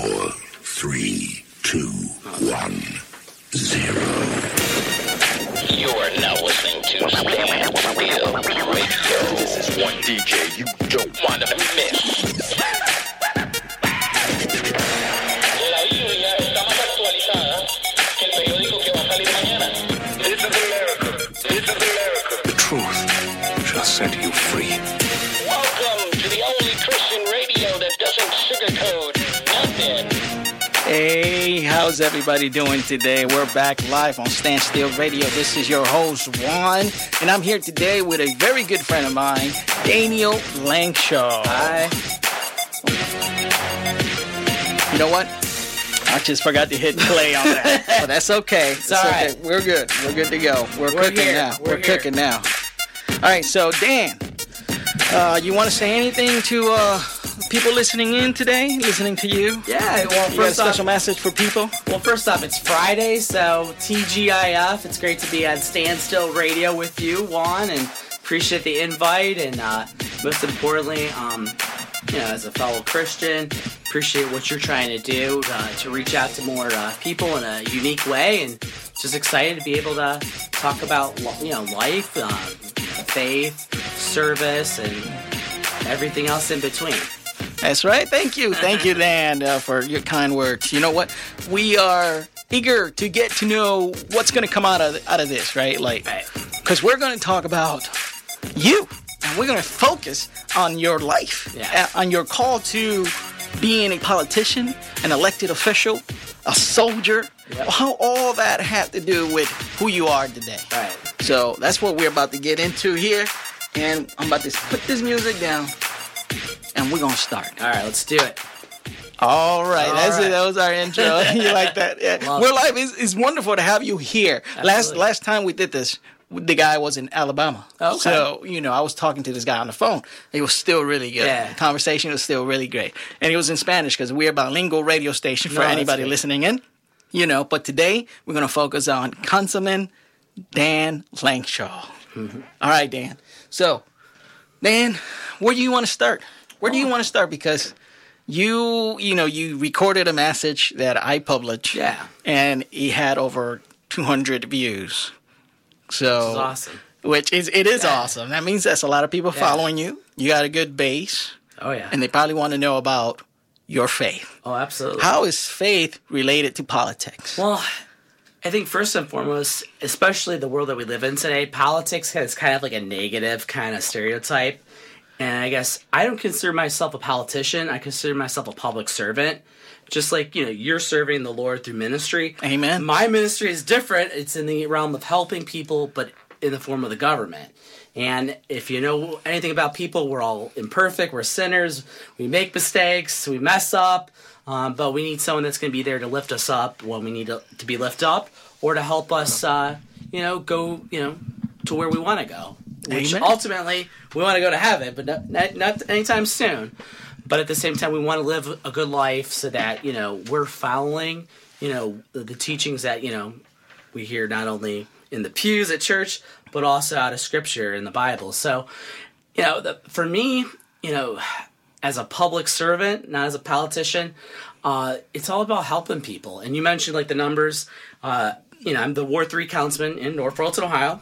four, three, two, one, zero. You are now listening to Stand Still Radio. This is one DJ you don't Want to miss. La Biblia está más actualizada que el periódico que va a salir mañana. This is America. This is America. The truth shall set you free. How's everybody doing today? We're back live on Standstill Radio. This is your host, Juan, and I'm here today with a very good friend of mine, Daniel Langshaw. Hi. You know what? I just forgot to hit play on that, but that's okay. It's all okay. right. We're good. We're good to go. We're, We're cooking here. now. We're We're, cooking now. All right, so Dan, uh, you want to say anything to uh, people listening in today, listening to you? Yeah, well, You got a first special off, message for people? well, first off, it's Friday, so TGIF. It's great to be on Standstill Radio with you, Juan, and appreciate the invite. And uh, most importantly, um, you know, as a fellow Christian, appreciate what you're trying to do uh, to reach out to more uh, people in a unique way, and just excited to be able to talk about you know life, um, faith, service, and everything else in between. That's right. Thank you. Thank you, Dan, uh, for your kind words. You know what? We are eager to get to know what's going to come out of out of this, right? Like, because we're going to talk about you, and we're going to focus on your life, Yeah. uh, on your call to being a politician, an elected official, a soldier. Yep. How all that had to do with who you are today. Right. So that's what we're about to get into here, and I'm about to put this music down, and we're gonna start. All right, let's do it. All right, All that's right. it. That was our intro. you like that? Yeah. Love We're live. It's, it's wonderful to have you here. Last Absolutely. last time we did this, the guy was in Alabama. Okay. So you know, I was talking to this guy on the phone. It was still really good. Yeah. The conversation was still really great, and it was in Spanish because we're a bilingual radio station for No, anybody listening in. You know, but today we're gonna focus on Councilman Dan Langshaw. Mm-hmm. All right, Dan. So, Dan, where do you want to start? Where do you oh. want to start? Because you, you know, you recorded a message that I published. Yeah. And it had over 200 views. So, This is awesome. which is it is Yeah. awesome. That means that's a lot of people Yeah. following you. You got a good base, Oh yeah. and they probably want to know about your faith. oh, absolutely. How is faith related to politics? Well, I think first and foremost, especially the world that we live in today, politics has kind of like a negative kind of stereotype. And I guess I don't consider myself a politician. I consider myself a public servant. Just like, you know, you're serving the Lord through ministry. Amen. My ministry is different. It's in the realm of helping people, but in the form of the government. And if you know anything about people, we're all imperfect. We're sinners. We make mistakes. We mess up. Um, but we need someone that's going to be there to lift us up when we need to, to be lifted up, or to help us, uh, you know, go, you know, to where we want to go. Which Amen. ultimately we want to go to heaven, but not, not, not anytime soon. But at the same time, we want to live a good life so that you know we're following, you know, the, the teachings that you know we hear not only in the pews at church, but also out of scripture in the Bible. So, you know, the, for me, you know, as a public servant, not as a politician, uh, it's all about helping people. And you mentioned like the numbers. Uh, you know, I'm the Ward Three councilman in North Royalton, Ohio.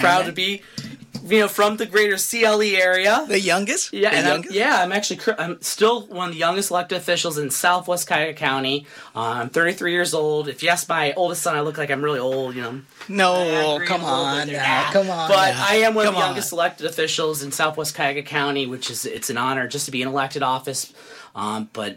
Proud to be, you know, from the greater CLE area. The youngest? Yeah, The and I'm, yeah, I'm actually I'm still one of the youngest elected officials in Southwest Cuyahoga County. Uh, I'm 33 years old. If you ask my oldest son, I look like I'm really old. You know, No, agree come on now. Nah. Come on. But now. I am one of Come the on. youngest elected officials in Southwest Cuyahoga County, which is it's an honor just to be in elected office. Um, but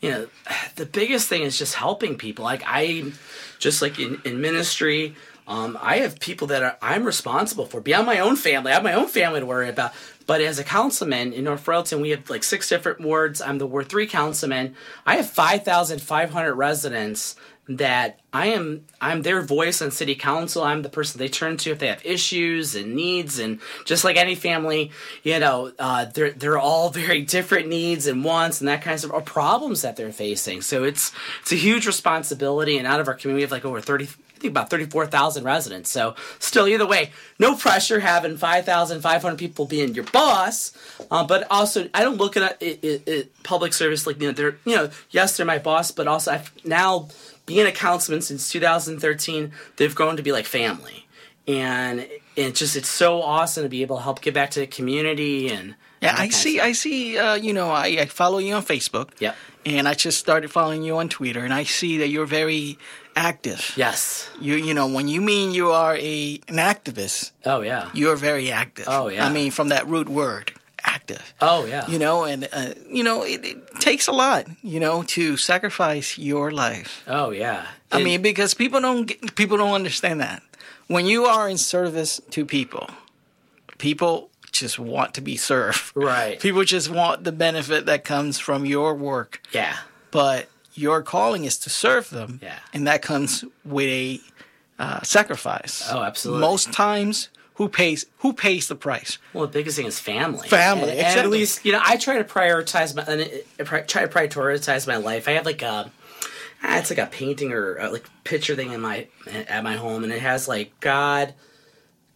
you know, the biggest thing is just helping people. Like I, just like in, in ministry, um, I have people that are I'm responsible for beyond my own family. I have my own family to worry about. But as a councilman in North Royalton, we have like six different wards. I'm the Ward Three councilman. I have five thousand five hundred residents that I am I'm their voice on city council. I'm the person they turn to if they have issues and needs, and just like any family, you know, uh, they're they're all very different needs and wants and that kinds of or problems that they're facing. So it's it's a huge responsibility, and out of our community, we have like over thirty. I think about 34,000 residents. So, still, either way, no pressure having 5,500 people being your boss. Uh, but also, I don't look at it, it, it, public service like, you know, they're, you know, yes, they're my boss, but also I've now being a councilman since 2013, they've grown to be like family. And it just, it's so awesome to be able to help give back to the community and. Yeah, I see. I see. Uh, you know, I, I follow you on Facebook. Yeah. And I just started following you on Twitter, and I see that you're very active. Yes. You you know when you mean you are a an activist, Oh, yeah. you're very active. Oh, yeah. I mean from that root word, active. oh, yeah. You know, and uh, you know it, it takes a lot, you know, to sacrifice your life. oh, yeah. I mean, because people don't get, people don't understand that when you are in service to people, people just want to be served. Right. People just want the benefit that comes from your work, yeah. but your calling is to serve them. Yeah. And that comes with a uh, sacrifice. Oh, absolutely. Most times, who pays who pays the price? Well, the biggest thing is family. Family, And, and at least you know, I try to prioritize my, and I try to prioritize my life. I have like a, ah, it's like a painting or uh like picture thing in my at my home, and it has like God,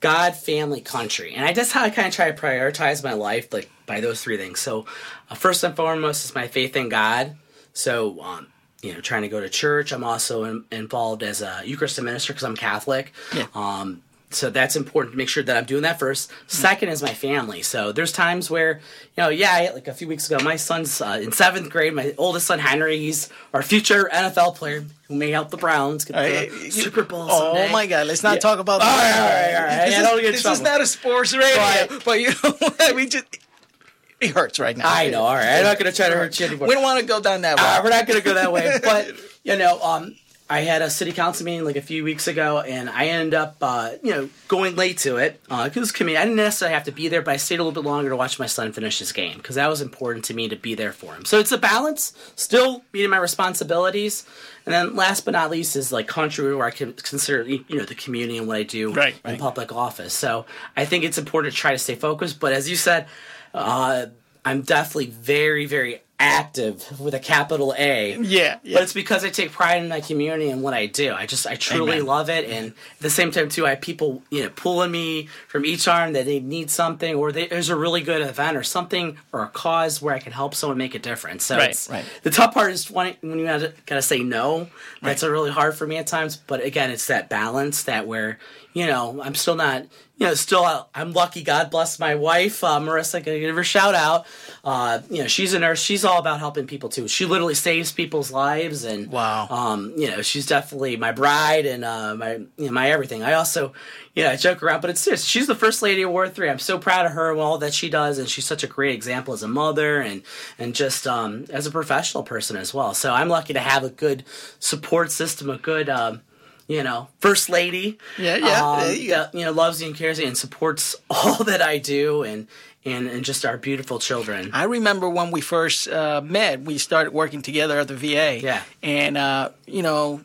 God, family, country, and I just how I kind of try to prioritize my life like by those three things. So, uh, first and foremost is my faith in God. So, um, you know, trying to go to church. I'm also in, involved as a Eucharist minister because I'm Catholic. Yeah. Um, so that's important to make sure that I'm doing that first. Second is my family. So there's times where, you know, yeah, like a few weeks ago, my son's uh, in seventh grade. My oldest son Henry, he's our future NFL player who may help the Browns get the Super Bowl. Oh someday. my God! Let's not Yeah. talk about All right, all right, all right. This, is, this is not a sports radio, But- but, you know what? We just it hurts right now. I know. All right, I'm not going to try to hurt you anymore. We don't want to go down that Uh, we're not going to go that way. But you know, um, I had a city council meeting like a few weeks ago, and I ended up, uh, you know, going late to it because committee. I didn't necessarily have to be there, but I stayed a little bit longer to watch my son finish his game because that was important to me to be there for him. So it's a balance, still meeting my responsibilities, and then last but not least is like country where I can consider you know the community and what I do Right, in right. public office. So I think it's important to try to stay focused. But as you said, uh, I'm definitely very, very active with a capital A. Yeah, yeah. But it's because I take pride in my community and what I do. I just I truly Amen. love it, and at the same time too, I have people you know pulling me from each arm that they need something, or they, there's a really good event or something or a cause where I can help someone make a difference. So Right, it's, right. the tough part is when, when you gotta, gotta say no. That's a really hard for me at times. But again, it's that balance that where you know I'm still not you know still I'm lucky. God bless my wife, uh, Marissa. I give her a shout out. Uh, you know she's a nurse. She's all about helping people too. She literally saves people's lives and Wow. Um, you know she's definitely my bride and uh, my you know, my everything. I also you know I joke around, but it's serious. She's the first lady of Ward Three. I'm so proud of her and all that she does, and she's such a great example as a mother and and just um, as a professional person as well. So I'm lucky to have a good support system, a good. Um, you know, first lady. Yeah, yeah, Um, there you that, you know, loves you and cares you and supports all that I do and and and just our beautiful children. I remember when we first uh, met, we started working together at the VA. Yeah. And, uh, you know,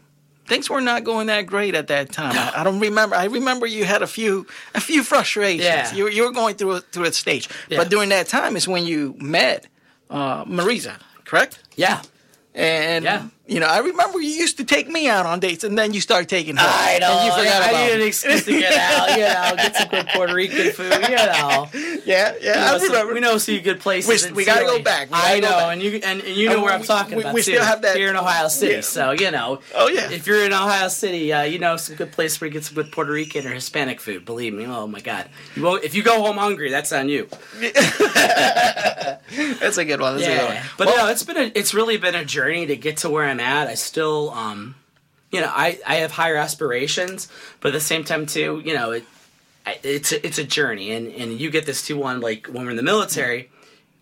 things were not going that great at that time. I, I don't remember. I remember you had a few a few frustrations. Yeah. You, were- you were going through a, through a stage. Yeah. But during that time is when you met uh, Marisa, correct? Yeah. And, Yeah. You know, I remember you used to take me out on dates and then you started taking her. I know. And you forgot I, about I need an excuse to get out. You know, get some good Puerto Rican food. You know, Yeah, yeah. You know, I some- remember. we know see good places. We- we gotta Sealy. go back. I know, back. and you and, and you know where we- I'm talking we- about. we too. still have that- here in Ohio City. Yeah. So you know, Oh, yeah. If you're in Ohio City, uh, you know some good place where you get some good Puerto Rican or Hispanic food. Believe me. Oh my God, you won't, if you go home hungry, that's on you. That's a good one. That's a good one. Yeah, but no, it's been a, it's really been a journey to get to where I'm at. I still, um, you know, I, I have higher aspirations, but at the same time too, you know, it, it's a, it's a journey, and and you get this too. One like when we're in the military,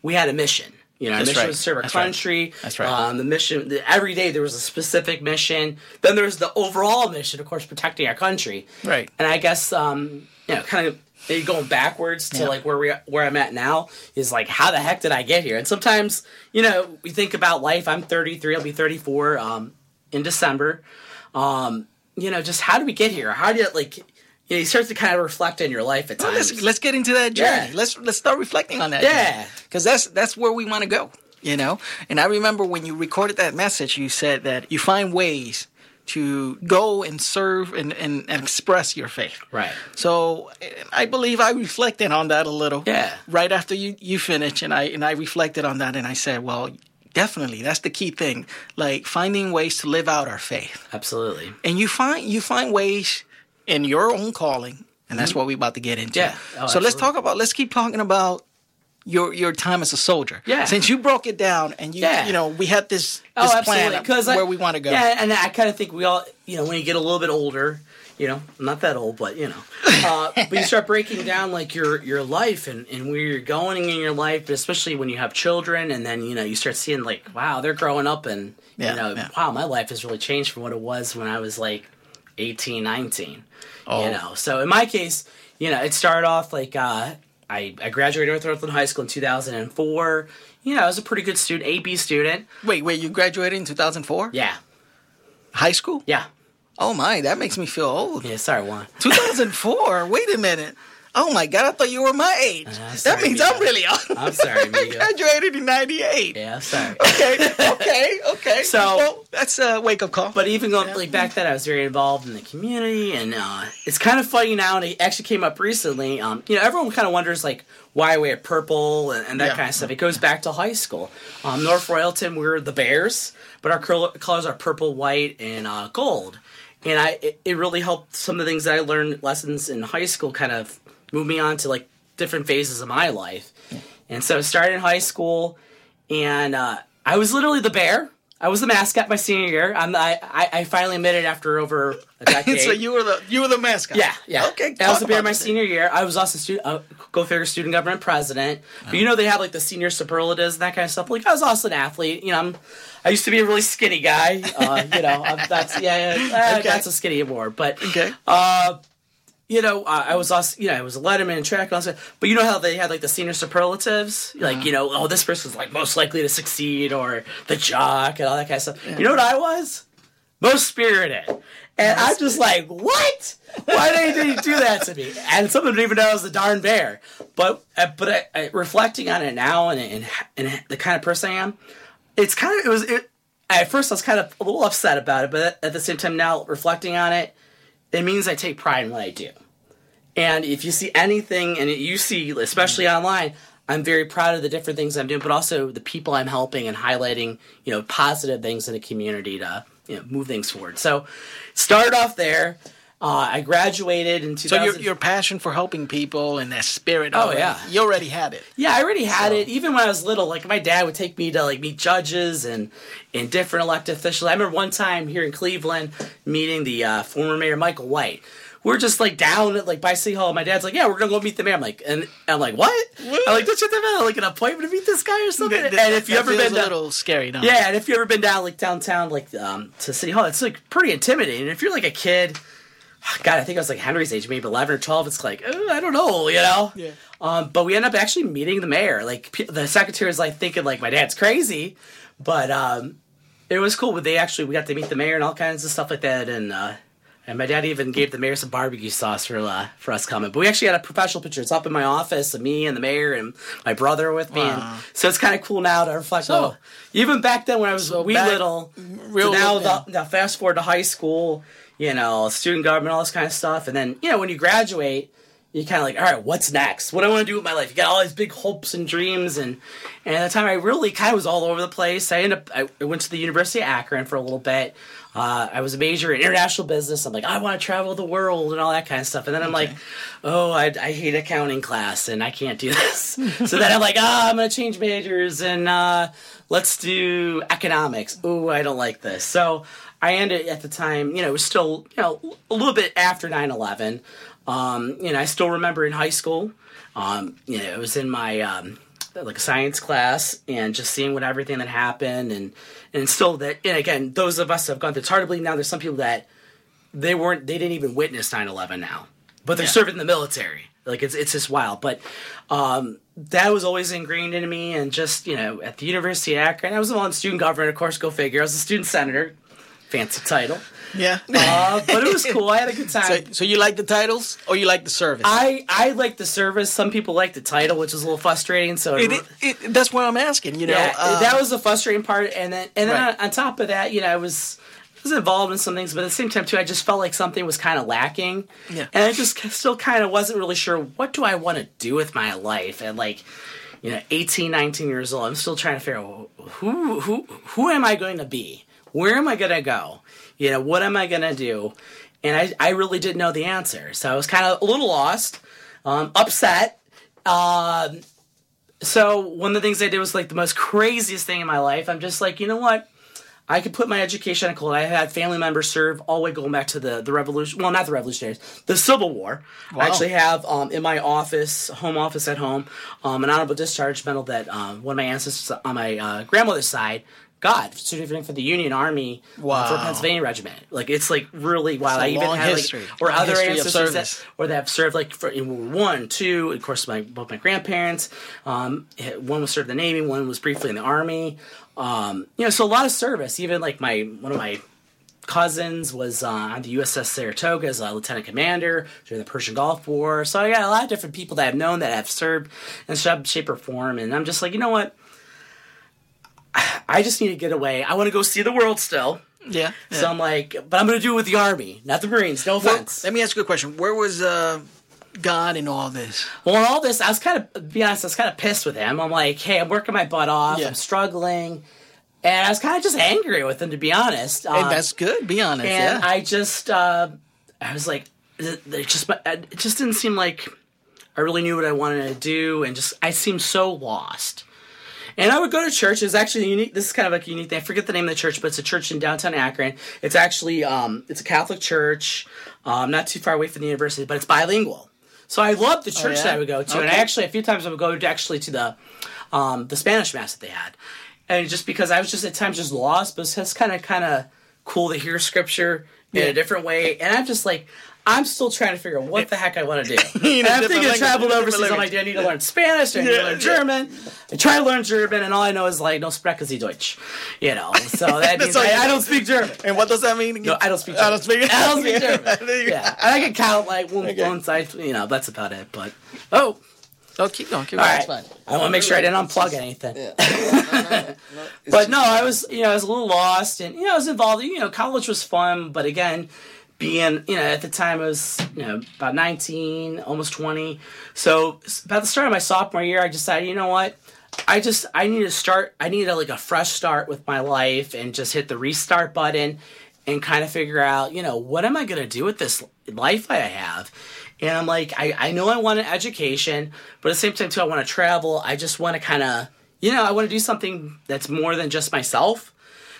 we had a mission. You know, That's mission right. was to serve our That's right. country. That's right. Um, the mission the, every day there was a specific mission. Then there was the overall mission, of course, protecting our country. Right. And I guess um, you know, kind of maybe going backwards to Yeah. like where we where I'm at now is like how the heck did I get here? And sometimes you know we think about life. I'm 33. I'll be 34 um, in December. Um, you know, just how do we get here? How do you like? You, know, you start to kind of reflect on your life at Well, times. let's let's get into that journey. Yeah. Let's let's start reflecting on that. Yeah. because that's that's where we want to go. You know, and I remember when you recorded that message, you said that you find ways to go and serve and, and, and express your faith. Right. So I believe I reflected on that a little. Yeah. Right after you you finished, and I and I reflected on that, and I said, well, definitely that's the key thing, like finding ways to live out our faith Absolutely. and you find you find ways in your own calling, and that's what we're about to get into. Mm-hmm. Yeah. Oh, so let's talk about let's keep talking about your your time as a soldier. Yeah. Since you broke it down, and you Yeah. you know we had this Oh, this absolutely. plan Because of where we want to go. Yeah, and I kind of think we all, you know, when you get a little bit older, you know, I'm not that old, but you know, uh, but you start breaking down like your your life and, and where you're going in your life, especially when you have children, and then you know you start seeing like, wow, they're growing up, and Yeah, you know, yeah. wow, my life has really changed from what it was when I was like 18, 19. Oh. You know, so in my case, you know, it started off like uh, I I graduated North Northland High School in 2004. You know, I was a pretty good student, AB student. Wait, wait, you graduated in 2004? Yeah, High school? yeah, Oh my, that makes me feel old. yeah. Sorry, Juan. 2004. wait a minute. Oh my God, I thought you were my age. that sorry, means Mika. I'm really old. I'm sorry, I graduated in '98. Yeah, sorry. Okay, okay, okay. So- well, that's a wake up call. But even going like back then, I was very involved in the community, and uh, it's kind of funny now. And it actually came up recently. Um, you know, everyone kind of wonders like why I wear purple and, and that Yeah. kind of stuff. It goes back to high school. Um, North Royalton, we're the Bears, but our col- colors are purple, white, and uh, gold. And I, it, it really helped some of the things that I learned lessons in high school kind of move me on to like different phases of my life. And so I started in high school, and uh, I was literally the bear. I was the mascot my senior year. I'm, I, I I finally admitted after over a decade. so you were the you were the mascot. Yeah, yeah. Okay. I was the bear my senior year. I was also student, uh, go figure, student government president. But you know they have like the senior superlatives and that kind of stuff. Like I was also an athlete. You know, I'm, I used to be a really skinny guy. Uh, you know, I'm, that's yeah, yeah uh, Okay. that's a skinny award. But Okay. You know, uh, I was also, you know, I was a letterman in track and all that. But you know how they had like the senior superlatives, like you know, oh, this person's like most likely to succeed, or the jock and all that kind of stuff. You know what I was? Most spirited, and I'm just like, what? Why did they do that to me? And some of them didn't even know I was the darn bear. But uh, but I, I, reflecting on it now and, and and the kind of person I am, it's kind of it was. It, at first, I was kind of a little upset about it, but at the same time, now reflecting on it, it means I take pride in what I do. And if you see anything, and you see, especially online, I'm very proud of the different things I'm doing, but also the people I'm helping and highlighting, you know, positive things in the community to you know move things forward. So, start off there. Uh, I graduated in 2000. So your your passion for helping people and that spirit. Oh, already- yeah. You already had it. Yeah, I already had So- it. Even when I was little, like my dad would take me to like meet judges and and different elected officials. I remember one time here in Cleveland meeting the uh, former mayor Michael White. We're just like down at like by City Hall. My dad's like, "Yeah, we're gonna go meet the mayor." I'm like, and I'm like, "What?" I'm like, "Don't you have like an appointment to meet this guy or something?" That- and if you ever been a down, little scary, no? yeah, and if you ever been down like downtown, like um, to City Hall, it's like pretty intimidating. If you're like a kid, God, I think I was like Henry's age, maybe eleven or twelve. It's like uh, I don't know, you know. Yeah. Um, but we end up actually meeting the mayor. Like the secretary is like thinking like my dad's crazy, but um, it was cool. But they actually we got to meet the mayor and all kinds of stuff like that. And uh, and my dad even gave the mayor some barbecue sauce for uh, for us coming. But we actually had a professional picture. It's up in my office of me and the mayor and my brother with me. Wow. And so it's kind of cool now to reflect. So- oh, even back then when I was So wee little, real to now, yeah. the, now fast forward to high school, you know, student government, all this kind of stuff, and then you know when you graduate, you kind of like, all right, what's next? What do I want to do with my life? You got all these big hopes and dreams, and and at the time I really kind of was all over the place. I ended up I went to the University of Akron for a little bit. Uh, I was a major in international business. I'm like, I want to travel the world and all that kind of stuff. And then I'm like, oh, I, I hate accounting class and I can't do this. so then I'm like, ah, I'm going to change majors and uh, let's do economics. Oh, I don't like this. So I ended at the time, you know, it was still, you know, a little bit after 9 11. Um, you know, I still remember in high school, um, you know, it was in my, um, like science class and just seeing what everything that happened and and still that and again those of us have gone through it's hard to believe now there's some people that they weren't they didn't even witness 9-11 now but they're Yeah. serving in the military like it's it's just wild but um that was always ingrained in me and just you know at the university of akron i was on student government of course go figure i was a student senator fancy title Yeah. Uh, but it was cool. I had a good so, time. so you like the titles or you like the service? I I like the service. Some people like the title, which is a little frustrating. So it, it, it, that's what I'm asking. You know, yeah, uh, that was the frustrating part. And then and then Right. on, on top of that, you know, I was I was involved in some things, but at the same time too, I just felt like something was kind of lacking. Yeah. And I just still kind of wasn't really sure what do I want to do with my life. And like, you know, 18, 19 years old, I'm still trying to figure out who who who am I going to be? Where am I going to go? You know, what am I going to do? And I, I really didn't know the answer. So I was kind of a little lost, um, upset. Um, so one of the things I did was like the most craziest thing in my life. I'm just like, you know what? I could put my education on hold. I had family members serve all the way going back to the, the revolution. Well, not the revolutionaries, the Civil War. I actually have um, in my office, home office at home, um, an honorable discharge medal that um, one of my ancestors on my uh, grandmother's side got certificate for the Union Army uh, Wow. for Pennsylvania Regiment. Like it's like really wild. I even long had history. like or Long other ancestors that, service. or that have served like for in World War One, two. Of course, my both my grandparents. Um, one was served in the Navy, one was briefly in the Army. Um, you know, so a lot of service. Even like my one of my cousins was uh, on the USS Saratoga as a lieutenant commander during the Persian Gulf War. So I got a lot of different people that I've known that have served in some shape or form, and I'm just like, you know what? I just need to get away. I want to go see the world still. yeah. So. I'm like, but I'm going to do it with the Army, not the Marines. No Well, offense. let me ask you a question. Where was uh, God in all this? Well, in all this, I was kind of, to be honest, I was kind of pissed with him. I'm like, hey, I'm working my butt off. Yeah. I'm struggling. And I was kind of just angry with him, to be honest. Hey, Um, that's good. Be honest. and yeah. I just, uh, I was like, it it just, it just didn't seem like I really knew what I wanted to do, and just I seemed so lost. And I would go to church. It's actually unique. This is kind of like a unique thing. I forget the name of the church, but it's a church in downtown Akron. It's actually um, it's a Catholic church, um, not too far away from the university, but it's bilingual. So I loved the church yeah? that I would go to, and I actually a few times I would go to actually to the um, the Spanish mass that they had, and just because I was just at times just lost, but it's just kind of kind of cool to hear scripture in Yeah. a different way, and I'm just like. I'm still trying to figure out what the heck I want to do. In and a I'm thinking language, traveled different overseas. I'm like, language. do I need to learn Spanish? Do I need to Yeah, learn yeah. German? I try to learn German, and all I know is like, no sprechen Sie Deutsch. You know, so that means all I, I don't speak German. and what does that mean? No, I don't speak. I German. don't speak. I don't speak German. There you go. Yeah, and I can count like one, one side. You know, that's about it. But oh, Oh, keep going. Keep going. right. It's fine. I want to make sure I didn't unplug anything. But no, I was you know I was a little lost, and you know I was involved. You know, college was fun, but again, being you know at the time I was you know about nineteen, almost twenty. So about the start of my sophomore year, I decided you know what. I just I need to start. I need a, like a fresh start with my life and just hit the restart button and kind of figure out, you know, what am I going to do with this life I have? And I'm like, I, I know I want an education, but at the same time too, I want to travel. I just want to kind of, you know, I want to do something that's more than just myself.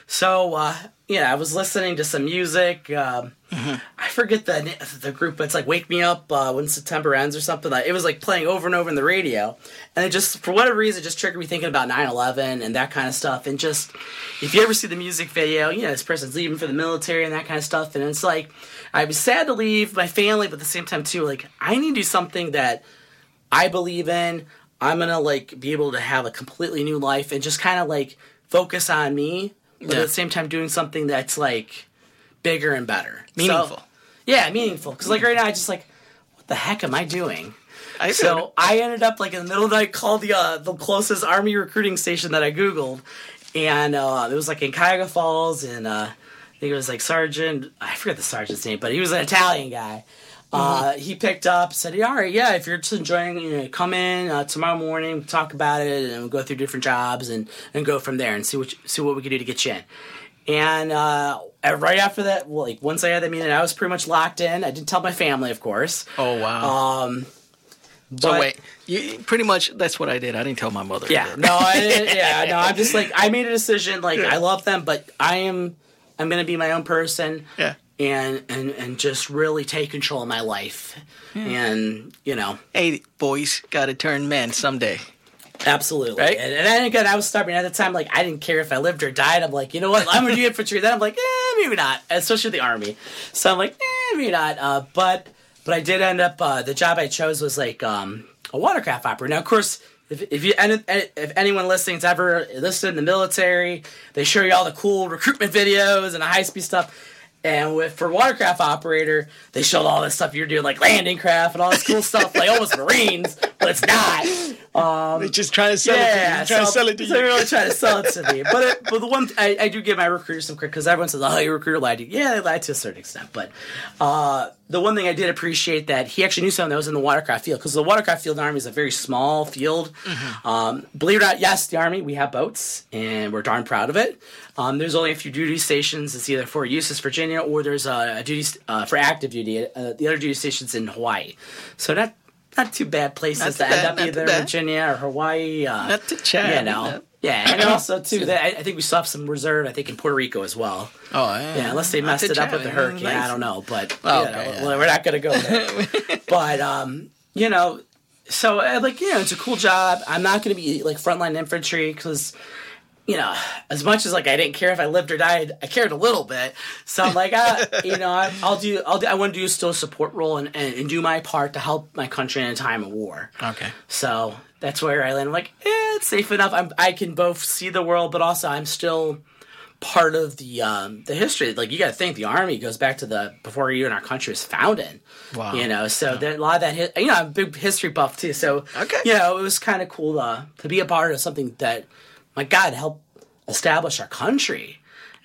So, uh, yeah, I was listening to some music. Um, I forget the the group, but it's like "Wake Me Up" uh, when September ends or something. Like, it was like playing over and over in the radio, and it just for whatever reason it just triggered me thinking about 9-11 and that kind of stuff. And just if you ever see the music video, you know this person's leaving for the military and that kind of stuff, and it's like I was sad to leave my family, but at the same time too, like I need to do something that I believe in. I'm gonna like be able to have a completely new life and just kind of like focus on me, but Yeah. at the same time doing something that's like bigger and better, So- Meaningful. yeah, meaningful. Because like right now, I just like, what the heck am I doing? I So I ended up like in the middle of the night, called the uh, the closest army recruiting station that I googled, and uh, it was like in Cuyahoga Falls, and uh, I think it was like Sergeant. I forget the sergeant's name, but he was an Italian guy. Uh, he picked up, said, "Yeah, "All right, yeah, if you're just enjoying, you know, come in uh, tomorrow morning, talk about it, and we'll go through different jobs and and go from there and see what you- see what we can do to get you in." And uh, right after that, well, like once I had that meeting, I was pretty much locked in. I didn't tell my family, of course. Oh wow. Um, so but- wait, you, pretty much that's what I did. I didn't tell my mother. Yeah, no, I yeah, no. I'm just like I made a decision. Like I love them, but I am I'm gonna be my own person. Yeah. And and and just really take control of my life. And you know, Hey, boys, got to turn men someday. absolutely. Right? And, and then again, I was stubborn at the time. Like I didn't care if I lived or died. I'm like, you know what? I'm gonna do infantry. Then I'm like, eh, maybe not. Especially the army. So I'm like, eh, maybe not. Uh, but but I did end up. Uh, the job I chose was like um, a watercraft operator. Now, of course. If, if you if anyone listening's ever enlisted in the military, they show you all the cool recruitment videos and the high speed stuff. And with for watercraft operator, they showed all this stuff you're doing, like landing craft and all this cool stuff, like almost Marines, but it's not. They're just trying to sell it to you. Yeah, Trying to sell it to so they're really trying to sell it to me. But it, but the one I, I do give my recruiters some credit because everyone says, "Oh, your recruiter lied to you." Yeah, they lied to a certain extent. But uh, the one thing I did appreciate that he actually knew someone that was in the watercraft field because the watercraft field army is a very small field. Mm-hmm. Um, believe it or not, yes, the army we have boats and we're darn proud of it. Um, there's only a few duty stations. It's either Fort Eustis, Virginia, or there's a, a duty uh, for active duty. Uh, the other duty stations in Hawaii. So not not too bad places Not to too end up either. Virginia or Hawaii. Uh, Not to bad, You know. Yeah, and also too that I, I think we still have some reserve. I think in Puerto Rico as well. Oh, yeah. Yeah, unless they Not messed it up with the hurricane, I don't know. But Oh, you okay, yeah. we're not gonna go there. but um, you know, so uh, like you know, it's a cool job. I'm not gonna be like frontline infantry because. You know, as much as like I didn't care if I lived or died, I cared a little bit. So I'm like, uh, you know, I, I'll do, I'll do, I want to do still a support role and, and, and do my part to help my country in a time of war. Okay. So that's where I land. I'm like, eh, it's safe enough. I'm, I can both see the world, but also I'm still part of the um, the history. Like you got to think, the army goes back to the before even our country was founded. Wow. You know, so there, a lot of that. hi- You know, I'm a big history buff too. So Okay. you know, it was kind of cool to to be a part of something that, my God, helped establish our country.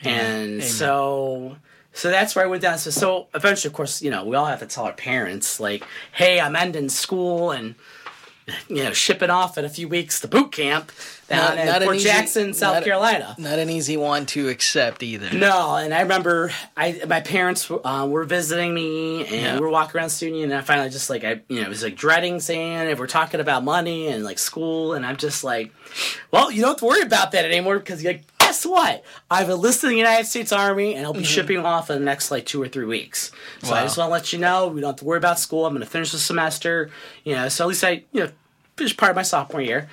And so. So that's where I went down. So, so eventually, of course, you know, we all have to tell our parents, like, "Hey, I'm ending school, and you know, shipping off in a few weeks to boot camp down Not- not Fort easy- Jackson, South not- Carolina. Not an easy one to accept either. No, and I remember I my parents uh, were visiting me, and Yeah. we were walking around student, and I finally just like I you know was like dreading saying if we're talking about money and like school, and I'm just like, well, you don't have to worry about that anymore because like guess what? I've enlisted in the United States Army, and I'll be shipping off in the next like two or three weeks. So I just want to let you know we don't have to worry about school. I'm going to finish the semester, you know. So at least I you know finished part of my sophomore year.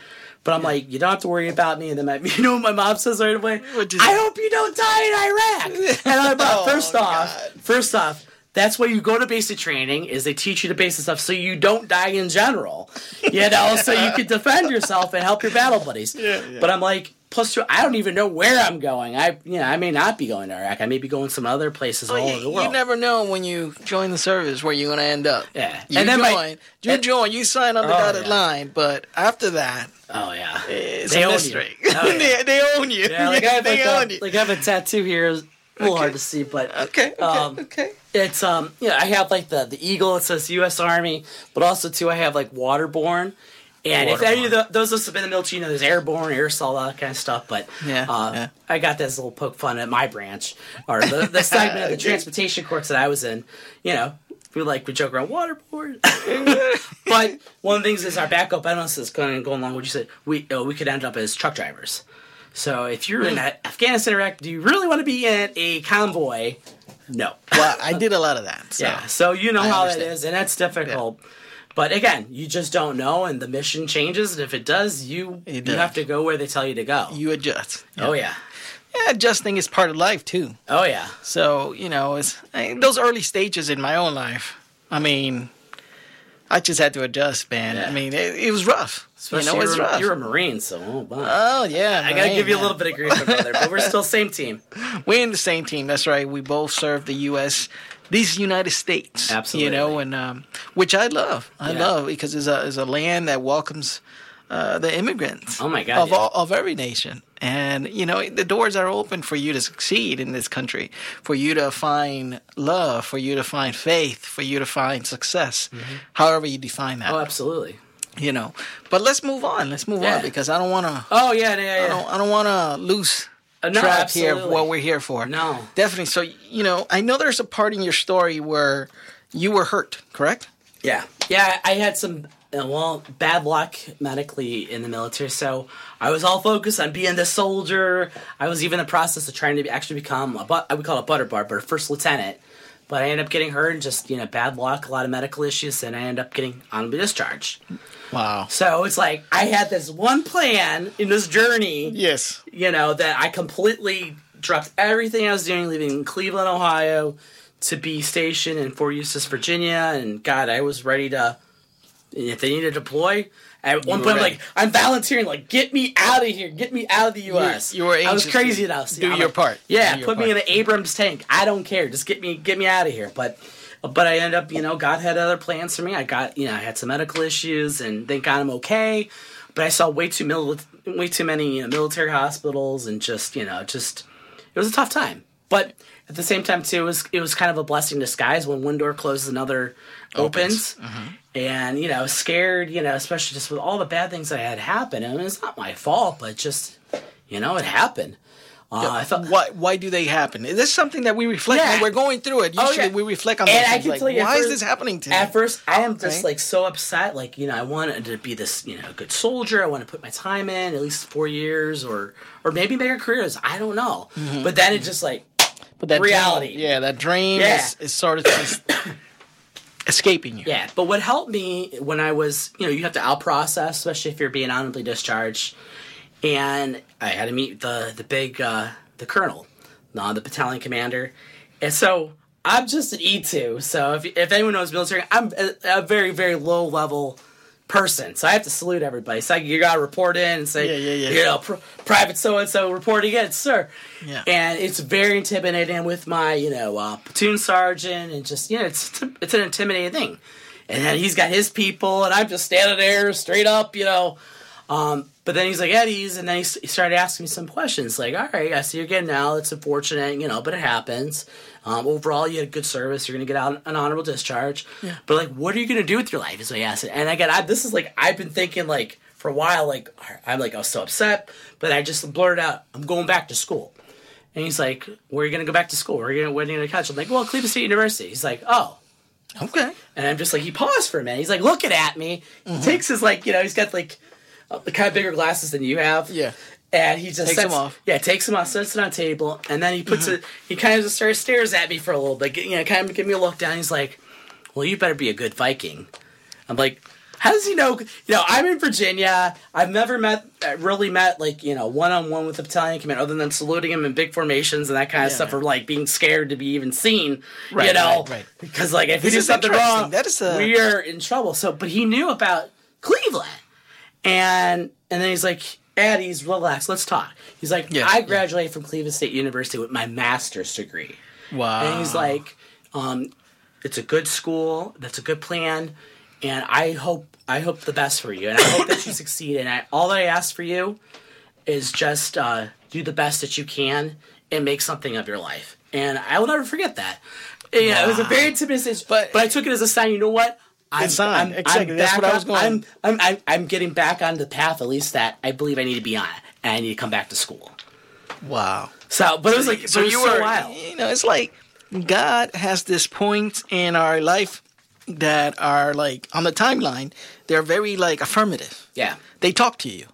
But I'm like, you don't have to worry about me. And then my, you know what my mom says right away? I hope you don't die in Iraq. And I'm uh, like, Oh, first off, God. first off, that's why you go to basic training is they teach you the basic stuff so you don't die in general. You know, so you can defend yourself and help your battle buddies. Yeah, yeah. But I'm like, plus two, I don't even know where I'm going. I you know, I may not be going to Iraq. I may be going some other places all Well, over the world. you never know when you join the service where you're going to end up. Yeah. You And then join, my- you and- join, you sign on the Oh, dotted yeah. line, but after that, oh yeah. it's They a own you. mystery. Oh, yeah. they, they own you. Yeah, like I have they like, own a, you. like I have a tattoo here. It's a little hard to see, but okay, okay, um, okay. it's um yeah I have like the the eagle it says U.S. Army, but also too I have like waterborne. And if any of the, those of us have been in the military, you know, there's airborne, aerosol, all that kind of stuff. But Yeah, uh, yeah. I got this little poke fun at my branch, or the, the segment of the transportation course that I was in. You know, we like we joke around waterboard. but one of the things is our backup. I don't know if this is going along. What you said, we uh, we could end up as truck drivers. So if you're in Afghanistan, Iraq, do you really want to be in a convoy? No. Well, I did a lot of that. So. Yeah, so you know I how that understand. is, and that's difficult. But again, you just don't know, and the mission changes. And if it does, you It you have to go where they tell you to go. You adjust. oh yeah, Yeah, adjusting is part of life too. oh yeah. So you know, it's I, those early stages in my own life. I mean, I just had to adjust, man. Yeah. I mean, it, it was rough. Especially you know, it's you're, rough. you're a Marine, so oh, oh yeah, I gotta give you a little bit of grief, brother, but we're still same team. We're in the same team. That's right. We both serve the U.S. These United States, Absolutely. you know, and um, which I love. I Yeah. love because it's a it's a land that welcomes uh, the immigrants. Oh my God, Of yeah. all of every nation, and you know the doors are open for you to succeed in this country, for you to find love, for you to find faith, for you to find success, however you define that. Mm-hmm. Oh, absolutely. you know, but let's move on. Let's move Yeah. on because I don't want to. Oh yeah, yeah, yeah. I don't. I don't want to lose Uh, no, track here of absolutely. what we're here for. No. definitely. So you know, I know there's a part in your story where you were hurt, correct? Yeah, yeah. I had some uh, well bad luck medically in the military, so I was all focused on being the soldier. I was even in the process of trying to be, actually become a but I would call it a butter bar, but a first lieutenant. But I ended up getting hurt and just you know bad luck, a lot of medical issues, and I ended up getting honorably discharged. Wow. So it's like I had this one plan in this journey Yes. you know, that I completely dropped everything I was doing, leaving Cleveland, Ohio, to be stationed in Fort Eustis, Virginia, and God, I was ready to if they needed to deploy, at one point, I'm like, I'm volunteering. Like, get me out of here. Get me out of the U.S. you were I was crazy to enough. do I'm your like, part. Yeah, Do put me part. in an Abrams tank. I don't care. Just get me, get me out of here. But, but I ended up, you know, God had other plans for me. I got, you know, I had some medical issues, and thank God I'm okay. But I saw way too mil- way too many you know, military hospitals, and just, you know, just it was a tough time. But at the same time, too, it was it was kind of a blessing in disguise. When one door closes, another opens. And you know, scared. You know, especially just with all the bad things that had happened. I mean, it's not my fault, but just you know, it happened. Uh, I thought why why do they happen? Is this something that we reflect Yeah. when we're going through it? Oh, yeah. we reflect on And I can like, tell you, why is this happening to me? At first, I am just like so upset. Like you know, I wanted to be this you know good soldier. I want to put my time in at least four years, or or maybe make a career. I don't know. Mm-hmm. But then it just like but that reality. dream, yeah, that dream Yeah. is, is sort of just escaping you. Yeah, but what helped me when I was, you know, you have to out process, especially if you're being honorably discharged. And I had to meet the the big uh, the colonel, the battalion commander, and so I'm just an E two. So if if anyone knows military, I'm a, a very very low level person. So I have to salute everybody. So you got to report in and say, Yeah, yeah, yeah. you know, pr- private so and so reporting in, sir. Yeah. And it's very intimidating with my, you know, uh, platoon sergeant, and just you know, it's it's an intimidating thing. And then he's got his people, and I'm just standing there straight up, you know. Um, but then he's like Eddie's, and then he, started asking me some questions, like, "All right, I see you're getting out. It's unfortunate, you know, but it happens. Um, overall, you had good service. You're gonna get out an honorable discharge. But like, what are you gonna do with your life?" Is what he asked. And again, I, this is like I've been thinking like for a while. Like I'm like I was so upset, but I just blurted out, "I'm going back to school." And he's like, "Where are you gonna go back to school? Where are you gonna when are you gonna catch?" I'm like, "Well, Cleveland State University." He's like, "Oh." Okay. And I'm just like, he paused for a minute. He's like looking at me. Mm-hmm. He takes his like, you know, he's got like kind of bigger glasses than you have. Yeah. And he just Takes sets, them off. Mm-hmm. Yeah, takes them off, sets it on a table, and then he puts it. He kind of just starts stares at me for a little bit. You know, kind of give me a look down. He's like, "Well, you better be a good Viking." I'm like, "How does he know?" You know, I'm in Virginia. I've never met, uh, really met like you know, one on one with the battalion commander, other than saluting him in big formations and that kind of Yeah. stuff, or like being scared to be even seen. Right, you know, right, right. because like if he is something wrong, That is a- we are in trouble. So, but he knew about Cleveland, and and then he's like, "Addie's relax, let's talk." He's like, Yeah, "I yeah. graduated from Cleveland State University with my master's degree," Wow. and he's like, um, "It's a good school. That's a good plan." And I hope I hope the best for you, and I hope that you succeed. And I, all that I ask for you is just uh, do the best that you can and make something of your life. And I will never forget that. Yeah, it was a very intimidating, but but I took it as a sign. You know what? I'm, sign. Exactly. That's back what I was going- I'm, I'm, I'm, I'm getting back on the path, at least that I believe I need to be on, and I need to come back to school. wow. So, but it was like, so you so were, wild. you know, it's like God has this point in our life that are like on the timeline. They're very like affirmative. Yeah, They talk to you.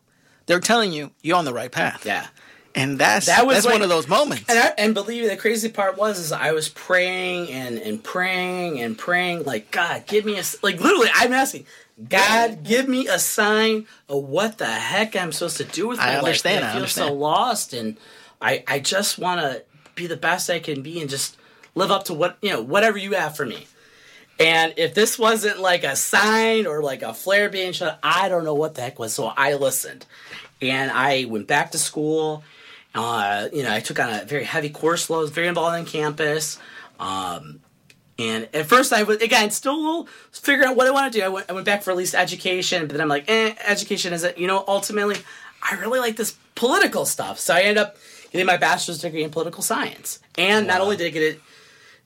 They're telling you you're on the right path. yeah. And that's That was that's like- one of those moments. And I, and believe me, the crazy part was is I was praying and and praying and praying like God, give me a like literally I'm asking God, give me a sign of what the heck I'm supposed to do with my I understand, life. I I feel so lost, and I I just want to be the best I can be and just live up to what you know whatever you have for me. And if this wasn't like a sign or like a flare being shot, I don't know what the heck was. So I listened, and I went back to school. Uh, you know, I took on a very heavy course load, was very involved on campus. Um, and at first, I was again still a little figuring out what I want to do. I went, I went back for at least education, but then I'm like, eh, education isn't. You know, ultimately, I really like this political stuff. So I ended up getting my bachelor's degree in political science. And not only did I get it,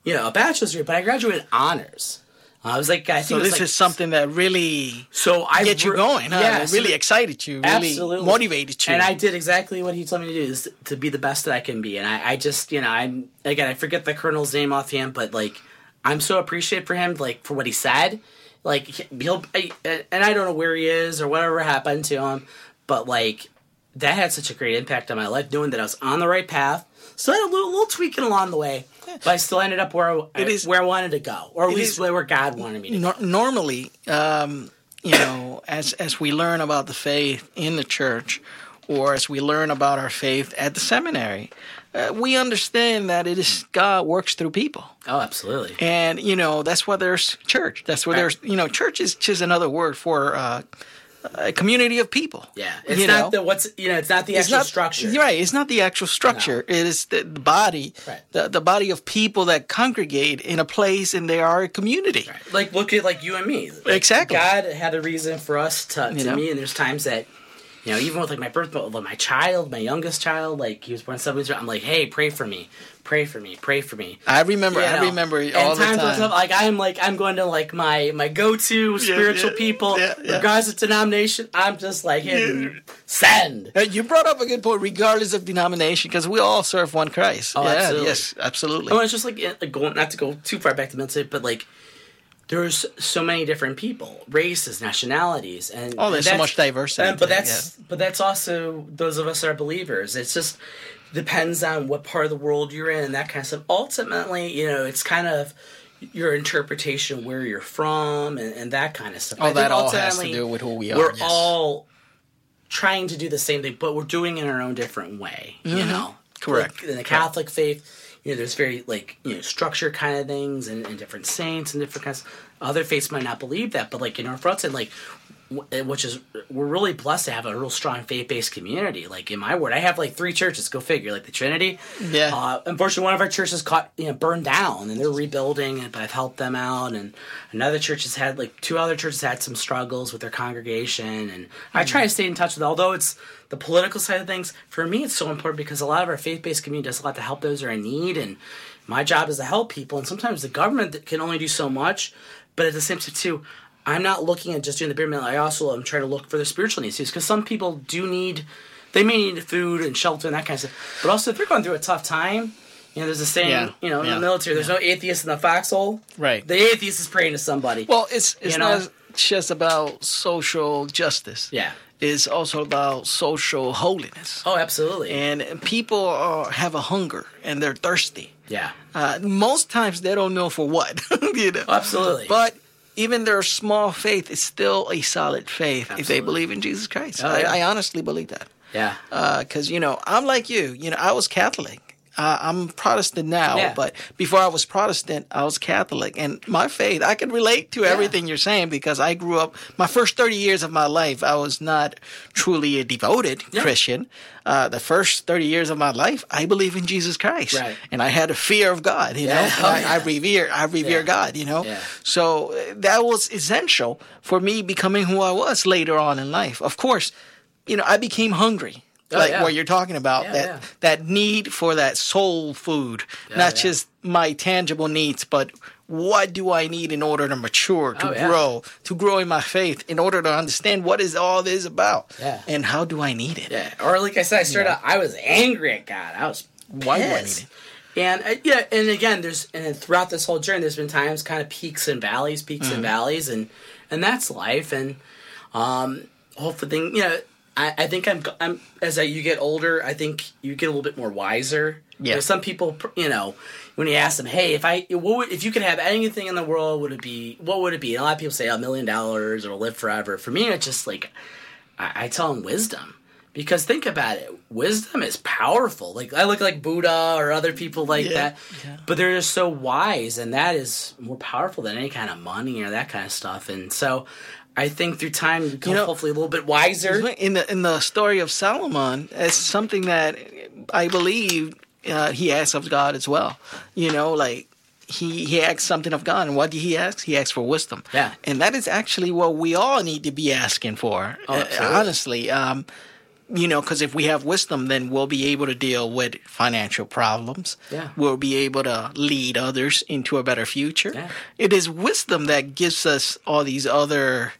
you know, a bachelor's degree, but I graduated honors. I was like, I think so this like- is something that really so I get you going, huh? Yeah, really excited you, really Absolutely. motivated you. And I did exactly what he told me to do is to be the best that I can be. And I, I just, you know, I'm again, I forget the colonel's name offhand, but like, I'm so appreciative for him, like for what he said. Like he'll, and I don't know where he is or whatever happened to him, but like that had such a great impact on my life, knowing that I was on the right path. So I had a little, little tweaking along the way, but I still ended up where I, It is- where I wanted to go, or at least is- where God wanted me to. go. Nor- normally, um, you know, as as we learn about the faith in the church, or as we learn about our faith at the seminary, uh, we understand that it is God works through people. Oh, absolutely. And you know that's why there's church. That's where Right. there's you know church is just another word for uh, a community of people. Yeah, it's You not know? the what's you know, it's not the It's actual not structure. Right. It's not the actual structure. It is the, the body, Right. the, the body of people that congregate in a place and they are a community. Right. Like look at like you and me. Like, Exactly. God had a reason for us to You know? me, and there's times that. You know, even with like my birth, but with my child, my youngest child, like he was born seven weeks. ago, I'm like, hey, pray for me, pray for me, pray for me. I remember. You I remember and all the times when time. stuff- like I'm like I'm going to like my my go to spiritual yeah, people, yeah, yeah. regardless of denomination. I'm just like hitting send. You brought up a good point, regardless of denomination, because we all serve one Christ. Oh, yeah, absolutely. Yes, absolutely. Oh, it's just like, like going not to go too far back to military, but like there's so many different people, races, nationalities, and Oh, there's so much diversity and- but that's but that's also those of us that are believers. It's just depends on what part of the world you're in and that kind of stuff. Ultimately, you know, it's kind of your interpretation of where you're from and, and that kind of stuff. Oh, that all has to do with who we are, We're yes. all trying to do the same thing, but we're doing it in our own different way. You know, Mm-hmm. Correct. Like, in the Catholic faith, you know, there's very like you know structure kind of things and, and different saints and different kinds. Other faiths might not believe that, but like in our front end, like which is we're really blessed to have a real strong faith-based community. Like in my word I have like three churches. Go figure. Like the Trinity. Yeah. Uh, unfortunately, one of our churches caught you know burned down, and they're rebuilding. And but I've helped them out. And another church has had like two other churches had some struggles with their congregation. And I try to stay in touch with. Although it's the political side of things, for me, it's so important because a lot of our faith-based community does a lot to help those who are in need. And my job is to help people. And sometimes the government can only do so much. But at the same time, too, I'm not looking at just doing the bare minimum. I also am trying to look for the spiritual needs too, because some people do need, they may need food and shelter and that kind of stuff. But also, if they're going through a tough time, you know, there's a saying, Yeah, you know, in yeah, the military, there's no atheist in the foxhole. Right. The atheist is praying to somebody. well, it's it's You know? not just about social justice. yeah. It's also about social holiness. Oh, absolutely. And people are, have a hunger and they're thirsty. yeah. Uh, most times they don't know for what, you know. Absolutely. But even their small faith is still a solid faith if they believe in Jesus Christ. Oh, I, yeah. I honestly believe that. yeah. Uh, because, you know, I'm like you. You know, I was Catholic. Uh, I'm Protestant now, Yeah. but before I was Protestant, I was Catholic. And my faith, I can relate to everything you're saying because I grew up, my first 30 years of my life, I was not truly a devoted Yeah. Christian. Uh, the first 30 years of my life, I believe in Jesus Christ. Right. And I had a fear of God, you know. I, I revere, I revere Yeah. God, you know. Yeah. So uh, that was essential for me becoming who I was later on in life. Of course, you know, I became hungry. Oh, like yeah. what you're talking about, Yeah, that yeah. that need for that soul food, not just my tangible needs, but what do I need in order to mature, to Oh, grow, to grow in my faith, in order to understand what is all this about, Yeah. and how do I need it? Yeah. Or like I said, I started out, I was angry at God. I was Why do I need pissed. it? And uh, yeah, and again, there's and throughout this whole journey, there's been times kind of peaks and valleys, peaks Mm-hmm. and valleys, and and that's life. And um, hopefully, thing you know, I, I think I'm I'm as I, you get older, I think you get a little bit more wiser. Yeah. You know, some people, you know, when you ask them, hey, if I what would, if you could have anything in the world, would it be what would it be? And a lot of people say a million dollars or live forever. For me, it's just like I, I tell them wisdom. Because think about it, wisdom is powerful. Like I look like Buddha or other people like Yeah, that, yeah. but they're just so wise, and that is more powerful than any kind of money or that kind of stuff. And so, I think through time, you become know- hopefully a little bit wiser. In the in the story of Solomon, it's something that I believe uh, he asks of God as well. You know, like he he asks something of God, and what did he ask? He asked for wisdom. Yeah. and that is actually what we all need to be asking for. Oh, uh, honestly, um, you know, because if we have wisdom, then we'll be able to deal with financial problems. Yeah. we'll be able to lead others into a better future. Yeah. It is wisdom that gives us all these other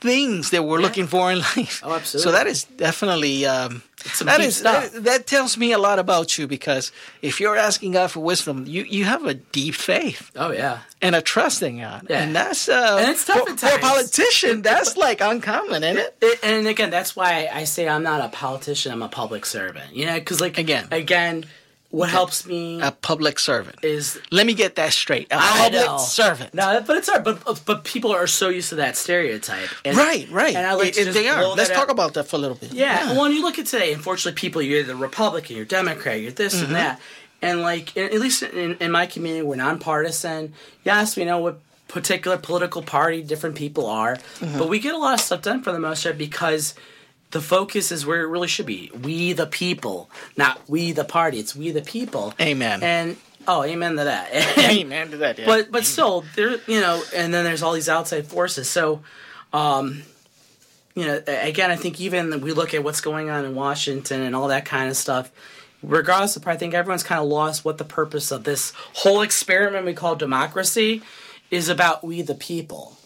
things that we're looking for in life. Oh, absolutely. So that is definitely um, some that deep is stuff. that, that tells me a lot about you because if you're asking God for wisdom, you you have a deep faith Oh yeah, and a trust in God, Yeah. and that's uh, And it's tough for, for a politician. That's like uncommon, isn't it? It- and again, that's why I say I'm not a politician. I'm a public servant. You know, because like Again. again, what helps me A public servant. is Let me get that straight. A I public know. servant. No, but it's hard. But but people are so used to that stereotype. And, Right, right. And I like It- they are. Let's talk out. about that for a little bit. Yeah. Well, when you look at today, unfortunately, people you're either Republican, you're Democrat, you're this Mm-hmm. and that, and like at least in, in my community, we're nonpartisan. Yes, we know what particular political party different people are, Mm-hmm. but we get a lot of stuff done for the most part because the focus is where it really should be. We the people, not we the party. It's we the people. Amen. And oh, amen to that. Amen to that. Yeah. but but still there you know and then there's all these outside forces so um you know again i think even we look at what's going on in washington and all that kind of stuff regardless of i think everyone's kind of lost what the purpose of this whole experiment we call democracy is about we the people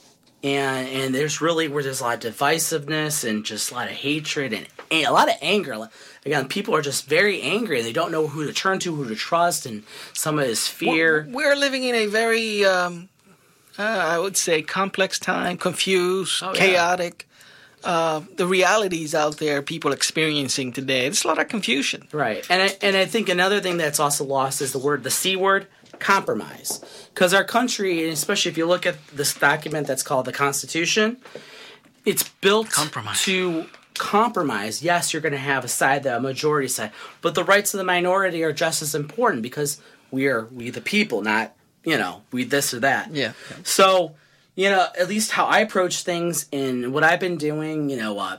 and and there's really where there's a lot of divisiveness and just a lot of hatred and a, a lot of anger again people are just very angry and they don't know who to turn to who to trust and some of this fear We're living in a very, um, uh, I would say, complex time, confused, Oh, yeah. chaotic. Uh, the realities out there people experiencing today. There's a lot of confusion. Right, and I, and I think another thing that's also lost is the word, the c word, compromise. Because our country, and especially if you look at this document that's called the Constitution, it's built Compromise. to compromise. Yes, you're going to have a side, that a majority side, but the rights of the minority are just as important because we are we the people, not you know we this or that. Yeah. So, you know, at least how I approach things and what I've been doing, you know, uh,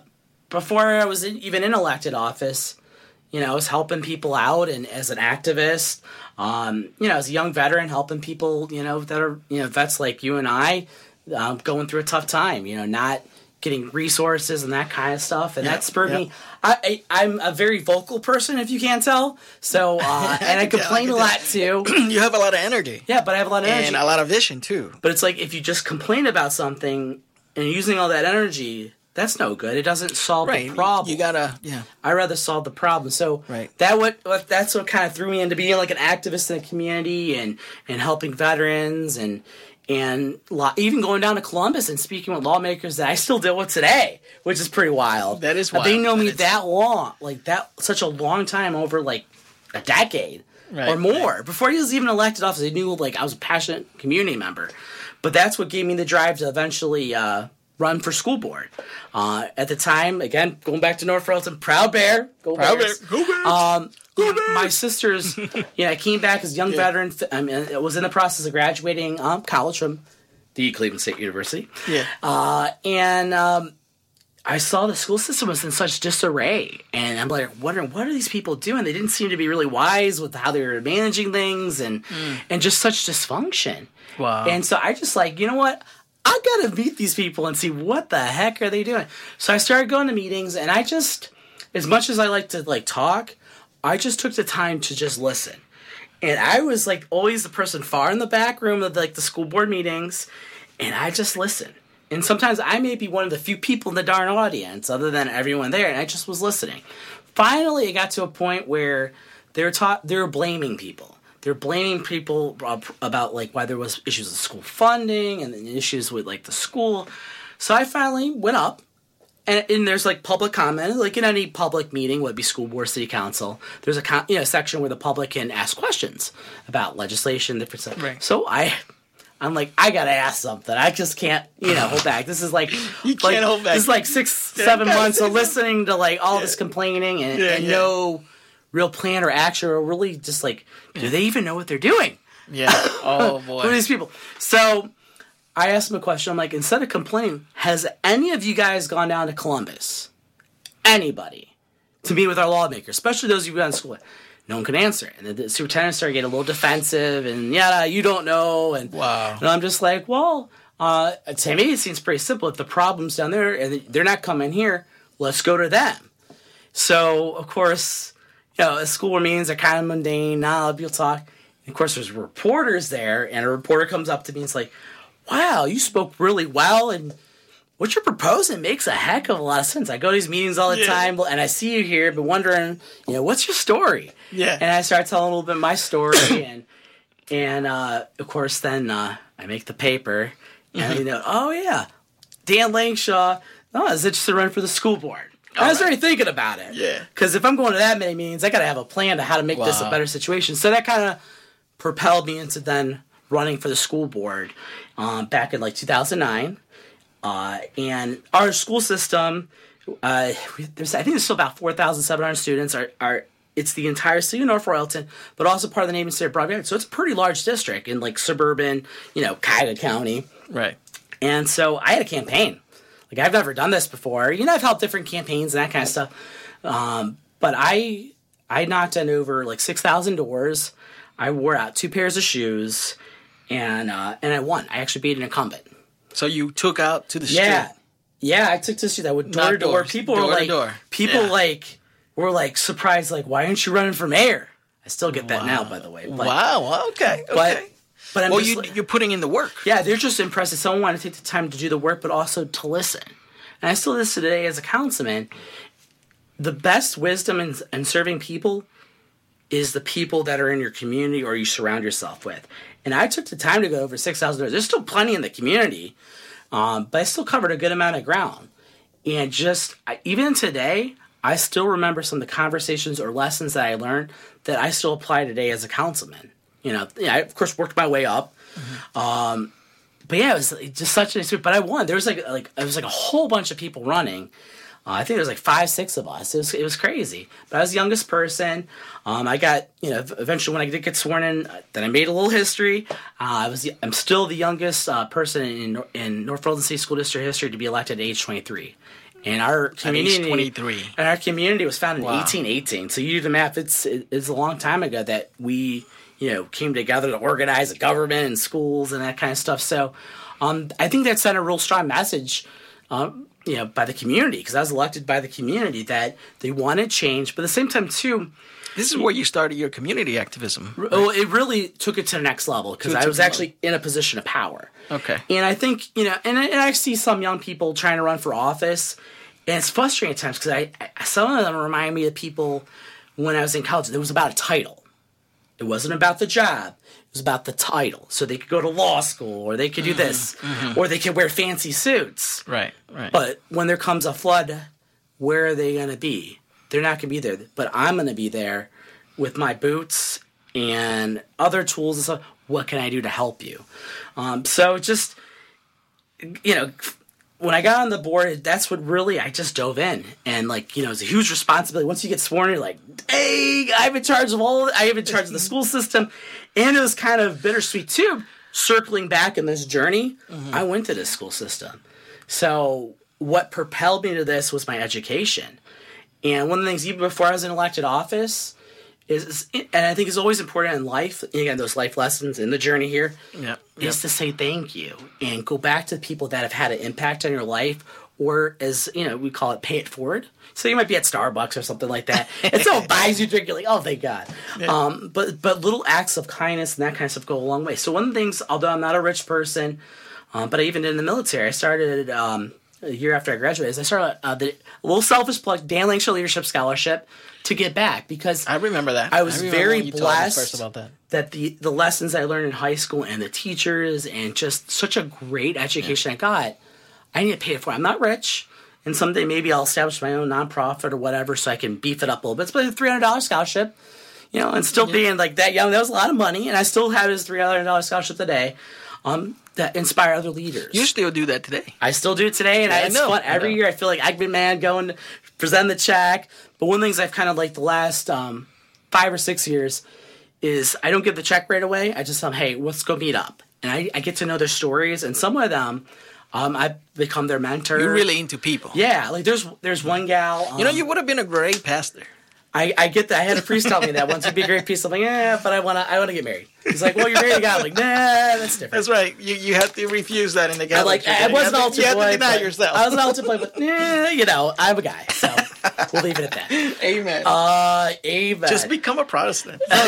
before I was in, even in elected office, you know, I was helping people out and as an activist, um, you know, as a young veteran, helping people, you know, that are, you know, vets like you and I um, going through a tough time, you know, not getting resources and that kind of stuff. And that spurred yeah. me. I, I, I'm a very vocal person, if you can't tell. So, uh, and I I complain can a lot too. You have a lot of energy Yeah, but I have a lot of energy. and a lot of vision too. But it's like if you just complain about something and using all that energy, that's no good. It doesn't solve Right. the problem. You gotta. Yeah. I rather solve the problem. So Right. that what, what that's what kind of threw me into being like an activist in the community and and helping veterans and and lo- even going down to Columbus and speaking with lawmakers that I still deal with today, which is pretty wild. That is But They wild. know me is- that long, like that, such a long time over like a decade Right, or more. Before he was even elected office, they knew like I was a passionate community member. But that's what gave me the drive to eventually uh, run for school board. Uh, at the time, again, going back to North Royalton, proud bear, go Proud Bears. Bear. Go Bears. Um, you know, my sisters, yeah, I came back as a young veteran. I mean, I was in the process of graduating um, college from the Cleveland State University. Yeah. Uh, and um, I saw the school system was in such disarray, and I'm like wondering what are these people doing? They didn't seem to be really wise with how they were managing things, and and just such dysfunction. Wow. And so I just like you know what. I gotta meet these people and see what the heck are they doing. So I started going to meetings, and I just, as much as I like to like talk, I just took the time to just listen. And I was like always the person far in the back room of like the school board meetings, and I just listened. And sometimes I may be one of the few people in the darn audience, other than everyone there, and I just was listening. Finally, it got to a point where they're taught they're blaming people. They're blaming people about like why there was issues with school funding and issues with like the school. So I finally went up and, and there's like public comment, like in any public meeting, it be school board, city council. There's a con- you know section where the public can ask questions about legislation, different stuff. Right. So I, I'm like, I gotta ask something. I just can't, you know, hold back. This is like, You like, can't hold back. This is like six, seven months of listening to like all this complaining and, Yeah, and yeah. no real plan or action or really just like, do they even know what they're doing? Yeah. Oh boy. Who are these people? So I asked him a question. I'm like, instead of complaining, has any of you guys gone down to Columbus? Anybody to meet with our lawmakers, especially those of you who got in school? No one could answer. And the, the superintendent started getting a little defensive and yeah, you don't know. And, Wow. and I'm just like, well, uh, to me, it seems pretty simple. If the problem's down there and they're not coming here, let's go to them. So, of course, you know, school meetings are kind of mundane. Now people talk. And of course, there's reporters there, and a reporter comes up to me and is like, "Wow, you spoke really well, and what you're proposing makes a heck of a lot of sense." I go to these meetings all the Yeah. time, and I see you here, but wondering, you know, what's your story? Yeah. And I start telling a little bit of my story, and and uh, of course, then uh, I make the paper, and you know, oh yeah, Dan Langshaw, oh, is interested to run for the school board. I was already thinking about it. Yeah. Because if I'm going to that many meetings, I got to have a plan to how to make this a better situation. So that kind of propelled me into then running for the school board um, back in like 2009. Uh, and our school system, uh, there's, I think there's still about 4,700 students. Are, are it's the entire city of North Royalton, but also part of the neighboring state of Broad So it's a pretty large district in like suburban, you know, Cuyahoga County. Right. And so I had a campaign. Like I've never done this before. You know, I've helped different campaigns and that kind of stuff. Um, but I I knocked on over like six thousand doors. I wore out two pairs of shoes, and uh, and I won. I actually beat an incumbent. So you took out to the Yeah, street. yeah. I took to the street. I would door to door. doors. People Door were like, door. people Yeah. like were like surprised. Like, why aren't you running for mayor? I still get that now, by the way. But, wow. Okay. Okay. But but I'm well, just you like- you're putting in the work. yeah, they're just impressed that someone wanted to take the time to do the work, but also to listen. And I still this today as a councilman. The best wisdom in, in serving people is the people that are in your community or you surround yourself with. And I took the time to go over 6,000 doors. There's still plenty in the community, um, but I still covered a good amount of ground. And just, I, even today, I still remember some of the conversations or lessons that I learned that I still apply today as a councilman. You know, yeah, I, of course, worked my way up. Um, but yeah, it was just such an experience. But I won. There was like like it was like a whole bunch of people running. Uh, I think there was like five, six of us. It was it was crazy. But I was the youngest person. Um, I got you know eventually when I did get sworn in, uh, then I made a little history. Uh, I was the, I'm still the youngest uh, person in in North Royalton City School District history to be elected at age 23. And our community, 23. and our community was founded in 1818. So you do the math. It's it- it's a long time ago that we you know came together to organize a government and schools and that kind of stuff. So um, I think that sent a real strong message. Um, you know, by the community, because I was elected by the community that they wanted change, but at the same time too, This is where you started your community activism. well, it really took it to the next level because I was the actually in a position of power. Okay. And I think, you know, and, I- and I see some young people trying to run for office, and it's frustrating at times because I, I, some of them remind me of people when I was in college. It was about a title. It wasn't about the job. It was about the title. So they could go to law school, or they could do this, or they could wear fancy suits. Right. Right. But when there comes a flood, where are they going to be? They're not going to be there. But I'm going to be there with my boots and other tools and stuff. What can I do to help you? Um, so just, you know, when I got on the board, that's what really I just dove in and like you know it's a huge responsibility. Once you get sworn, you're like, hey, I'm in charge of all. I am in charge of the school system, and it was kind of bittersweet too. Circling back in this journey, mm-hmm. I went to this school system. So what propelled me to this was my education, and one of the things even before I was in elected office is, and I think is always important in life. Again, those life lessons in the journey here yeah. is to say thank you and go back to the people that have had an impact on your life or as you know we call it pay it forward so you might be at starbucks or something like that and someone buys you drink you're like oh thank god um, but but little acts of kindness and that kind of stuff go a long way so one of the things although i'm not a rich person um, but i even did in the military i started um, a year after i graduated i started uh, the a little selfish plug dan langshaw leadership scholarship to get back because I remember that. I was remember very when you told me blessed first about that. that the the lessons I learned in high school and the teachers and just such a great education I got, I need to pay it for. I'm not rich, and someday maybe I'll establish my own nonprofit or whatever so I can beef it up a little bit. It's but a three hundred dollars scholarship, you know, and still being like that young, that was a lot of money, and I still have his three hundred dollars scholarship today. Um, that inspire other leaders. You still do that today. I still do it today, and Yeah, I, I it's know, fun. I Every know. year, I feel like I've been mad going to present the check. But one of the things I've kind of like the last um, five or six years is I don't give the check right away. I just tell them, hey, let's go meet up, and I, I get to know their stories, and some of them, um, I've become their mentor. You're really into people. yeah. Like there's there's one gal. Um, You know, you would have been a great pastor. I, I get that. I had a priest tell me that once. It'd be a great priest. I'm like, yeah, but I wanna I wanna get married. He's like, well, you're married to God. I'm like, nah, that's different. That's right. You you have to refuse that in the I like Church. I was an have to- altar You have to deny but- yourself. I was an altar boy, but eh, you know, I'm a guy, so we'll leave it at that. Amen. Uh, Ava. Just become a Protestant. well,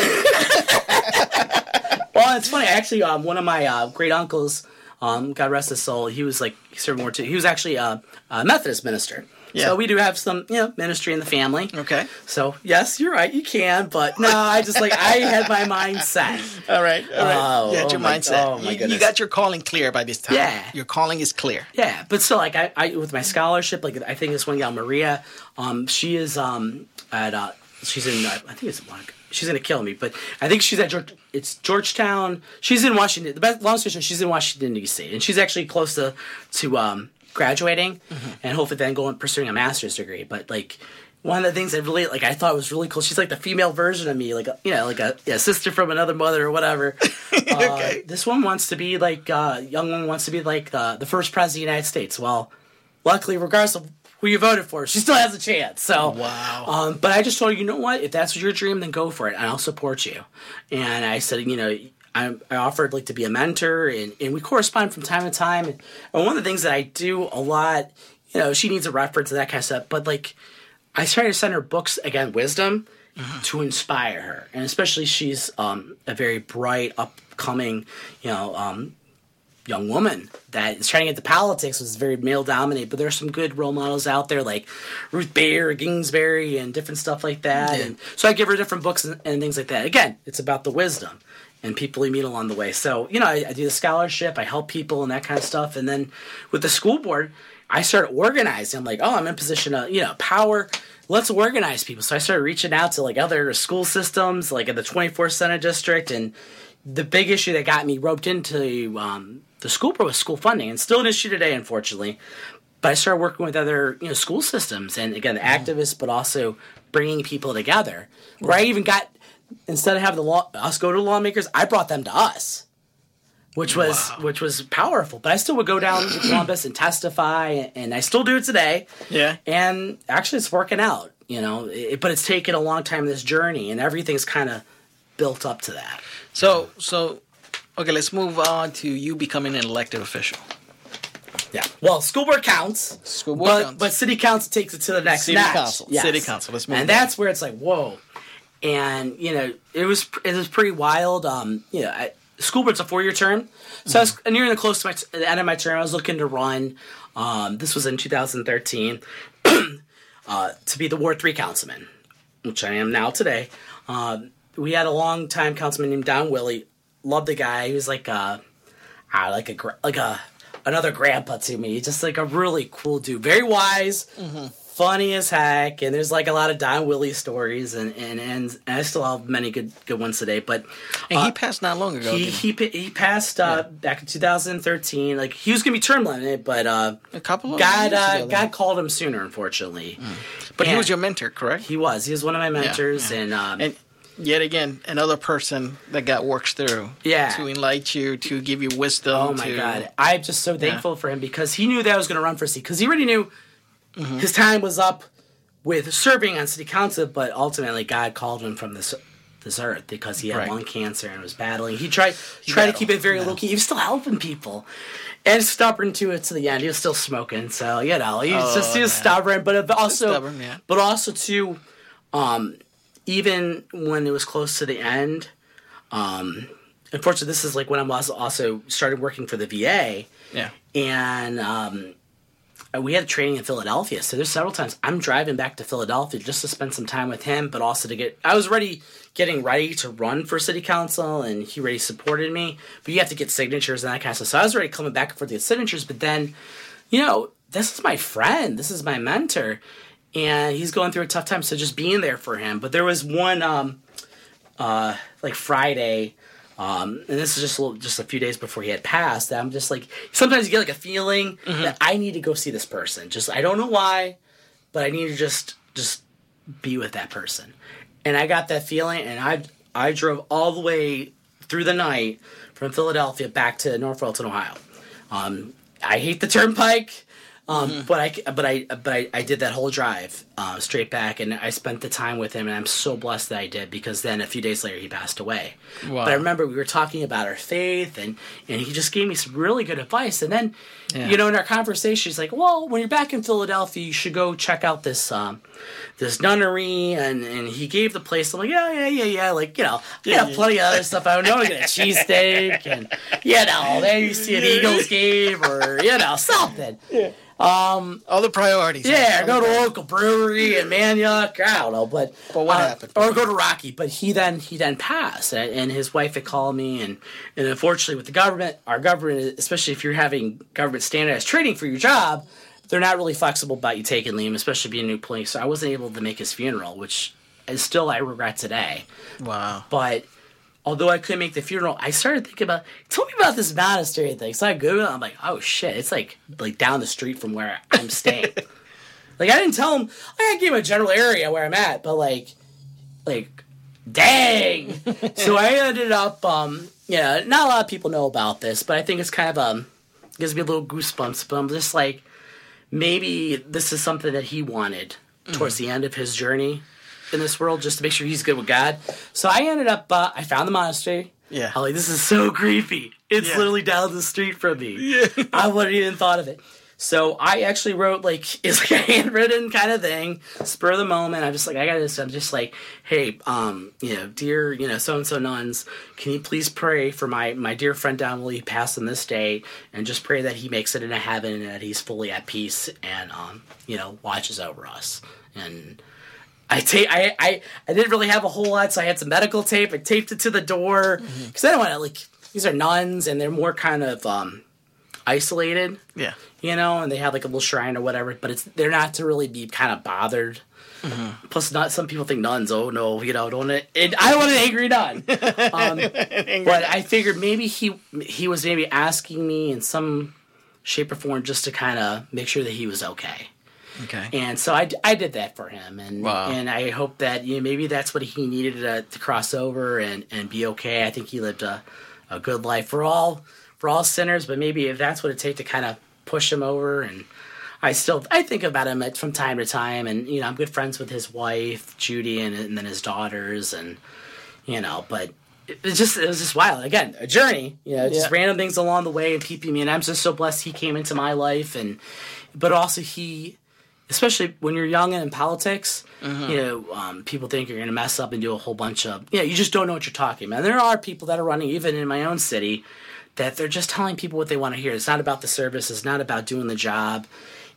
it's funny. Actually, um, one of my uh, great uncles, um, God rest his soul, he was like he served more too. He was actually a, a Methodist minister, Yeah. So we do have some, you know, ministry in the family. Okay. So yes, you're right. You can, but no, I just like I had my mind set. All right. All right. Oh, you had oh your my- mindset. oh my you, you got your calling clear by this time. Yeah. Your calling is clear. Yeah, but still, like I, I with my scholarship, like I think this one gal Maria, um, she is um at uh, she's in uh, I think it's like she's gonna kill me, but I think she's at George, it's Georgetown. She's in Washington. The best long story short, she's in Washington D.C. and she's actually close to to um graduating and hopefully then going pursuing a master's degree. But like. One of the things that really like I thought was really cool. She's like the female version of me, like a, you know, like a, yeah, sister from another mother or whatever. Okay. Uh, this one wants to be like uh, young one wants to be like the the first president of the United States. Well, luckily, regardless of who you voted for, she still has a chance. So Wow. Um, but I just told her, you know what? If that's your dream, then go for it, and I'll support you. And I said, you know. I, I offered like to be a mentor and, and we correspond from time to time and, one of the things that I do a lot you know she needs a reference and that kind of stuff but like I try to send her books again, wisdom, to inspire her, and especially she's um, a very bright, upcoming, you know, um, young woman that is trying to get to politics. Was very male dominated, but there's some good role models out there like Ruth Bader, Ginsburg, and different stuff like that. Yeah. And so I give her different books and, and things like that. Again, it's about the wisdom and people you meet along the way. So you know, I, I do the scholarship, I help people and that kind of stuff, and then with the school board. I started organizing. I'm like, oh, I'm in position of, you know, power. Let's organize people. So I started reaching out to like other school systems, like in the 24th Senate District. And the big issue that got me roped into um, the school board was school funding, and still an issue today, unfortunately. But I started working with other, you know, school systems, and again, the activists, but also bringing people together. Where I even got instead of having the law us go to lawmakers, I brought them to us which was which was powerful. But I still would go down to Columbus and testify, and I still do it today. Yeah. And actually, it's working out, you know. It, but it's taken a long time this journey, and everything's kind of built up to that. So so okay, let's move on to you becoming an elected official. Yeah. Well, school board counts. School board but, counts. but city council takes it to the next City notch. council. Yes. City council. Let's move And on. that's where it's like, whoa. And you know, it was it was pretty wild. Um, you know, I, school board's a four year term, so I was Mm-hmm. nearing the close to my the end of my term. I was looking to run. Um, this was in 2013 uh, to be the Ward Three councilman, which I am now today. Um, we had a long time councilman named Don Willie. Loved the guy. He was like a, ah, like a like a another grandpa to me. Just like a really cool dude. Very wise, funny as heck. And there's like a lot of Don Willie stories, and and and, I still have many good good ones today. But And he passed not long ago. he he he passed uh, back in 2013. Like he was gonna be term limited, but uh, A couple of God uh. God called him sooner, unfortunately. But he was your mentor, correct? He was. He was one of my mentors, yeah. and um, and yet again, another person that God works through. Yeah. To enlighten you, to give you wisdom. Oh my to- god! I'm just so thankful for him because he knew that I was going to run for seat because he already knew Mm-hmm. his time was up with serving on city council, but ultimately God called him from this this earth because he had Right. lung cancer and was battling. He tried tried to keep it very low key. He was still helping people. And stubborn to it to the end. He was still smoking, so you know he was just he was man. stubborn, but also Stubborn, yeah. but also too, um, even when it was close to the end, um, unfortunately, this is like when I was also started working for the VA, Yeah. and um, we had training in Philadelphia. So there's several times I'm driving back to Philadelphia just to spend some time with him, but also to get. I was already getting ready to run for city council, and he already supported me. But you have to get signatures and that kind of stuff. So I was already coming back for the signatures, but then, you know, this is my friend, this is my mentor, and he's going through a tough time. So just being there for him. But there was one, um, uh, like Friday. Um, and this is just a little, just a few days before he had passed. That I'm just like sometimes you get like a feeling that I need to go see this person. Just I don't know why, but I need to just just be with that person. And I got that feeling, and I I drove all the way through the night from Philadelphia back to North Royalton, Ohio. Um, I hate the turnpike, um, but I but I but I, I did that whole drive uh, straight back, and I spent the time with him, and I'm so blessed that I did because then a few days later he passed away. Wow. But I remember we were talking about our faith, and and he just gave me some really good advice, and then Yeah. you know in our conversation he's like, well, when you're back in Philadelphia, you should go check out this. Um, this nunnery and, and he gave the place. I'm like, yeah, yeah, yeah, yeah. Like, you know, yeah, yeah. plenty of other stuff. I know I get a cheesesteak and, you know, there you see an Eagles game or, you know, something. Yeah. All the priorities. Yeah, All go to a local brewery in Manayunk. I don't know, but But what uh, happened? Or go to Rocky. But he then he then passed, and, and his wife had called me, and and unfortunately with the government, our government, especially if you're having government standardized training for your job, they're not really flexible about you taking Liam, especially being a new place. So I wasn't able to make his funeral, which is still I regret today. Wow. But although I couldn't make the funeral, I started thinking about tell me about this monastery thing. So I Googled it, I'm like, oh shit, it's like like down the street from where I'm staying. like I didn't tell him I gave him a general area where I'm at, but like like dang. so I ended up um yeah, not a lot of people know about this, but I think it's kind of um gives me a little goosebumps, but I'm just like maybe this is something that he wanted towards the end of his journey in this world just to make sure he's good with God. So I ended up, uh, I found the monastery. Yeah. I'm like, this is so creepy. It's Yeah. literally down the street from me. Yeah. I wouldn't even thought of it. So I actually wrote like it's like a handwritten kind of thing, spur of the moment. I'm just like I got this. I'm just like, hey, um, you know, dear, you know, so and so nuns, can you please pray for my my dear friend Donald? He passed on this day, and just pray that he makes it into heaven and that he's fully at peace and um, you know, watches over us. And I ta- I, I I didn't really have a whole lot, so I had some medical tape. I taped it to the door because I don't want to like these are nuns and they're more kind of um, isolated Yeah. you know, and they have like a little shrine or whatever, but it's they're not to really be kind of bothered. Plus, not some people think nuns. Oh no, you know, don't it? it I don't want an angry nun. Um, but I figured maybe he he was maybe asking me in some shape or form just to kind of make sure that he was okay. Okay. And so I, I did that for him, and Wow. and I hope that you know, maybe that's what he needed to, to cross over and, and be okay. I think he lived a, a good life for all for all sinners, but maybe if that's what it takes to kind of push him over, and I still I think about him from time to time, and you know I'm good friends with his wife Judy and, and then his daughters, and you know, but it was just it was just wild. Again, a journey, you know, just Yeah. random things along the way and keeping me. And I'm just so blessed he came into my life, and but also he especially when you're young and in politics, you know, um, people think you're going to mess up and do a whole bunch of, yeah, you just don't know what you're talking about. And there are people that are running, even in my own city, that they're just telling people what they want to hear. It's not about the service, it's not about doing the job.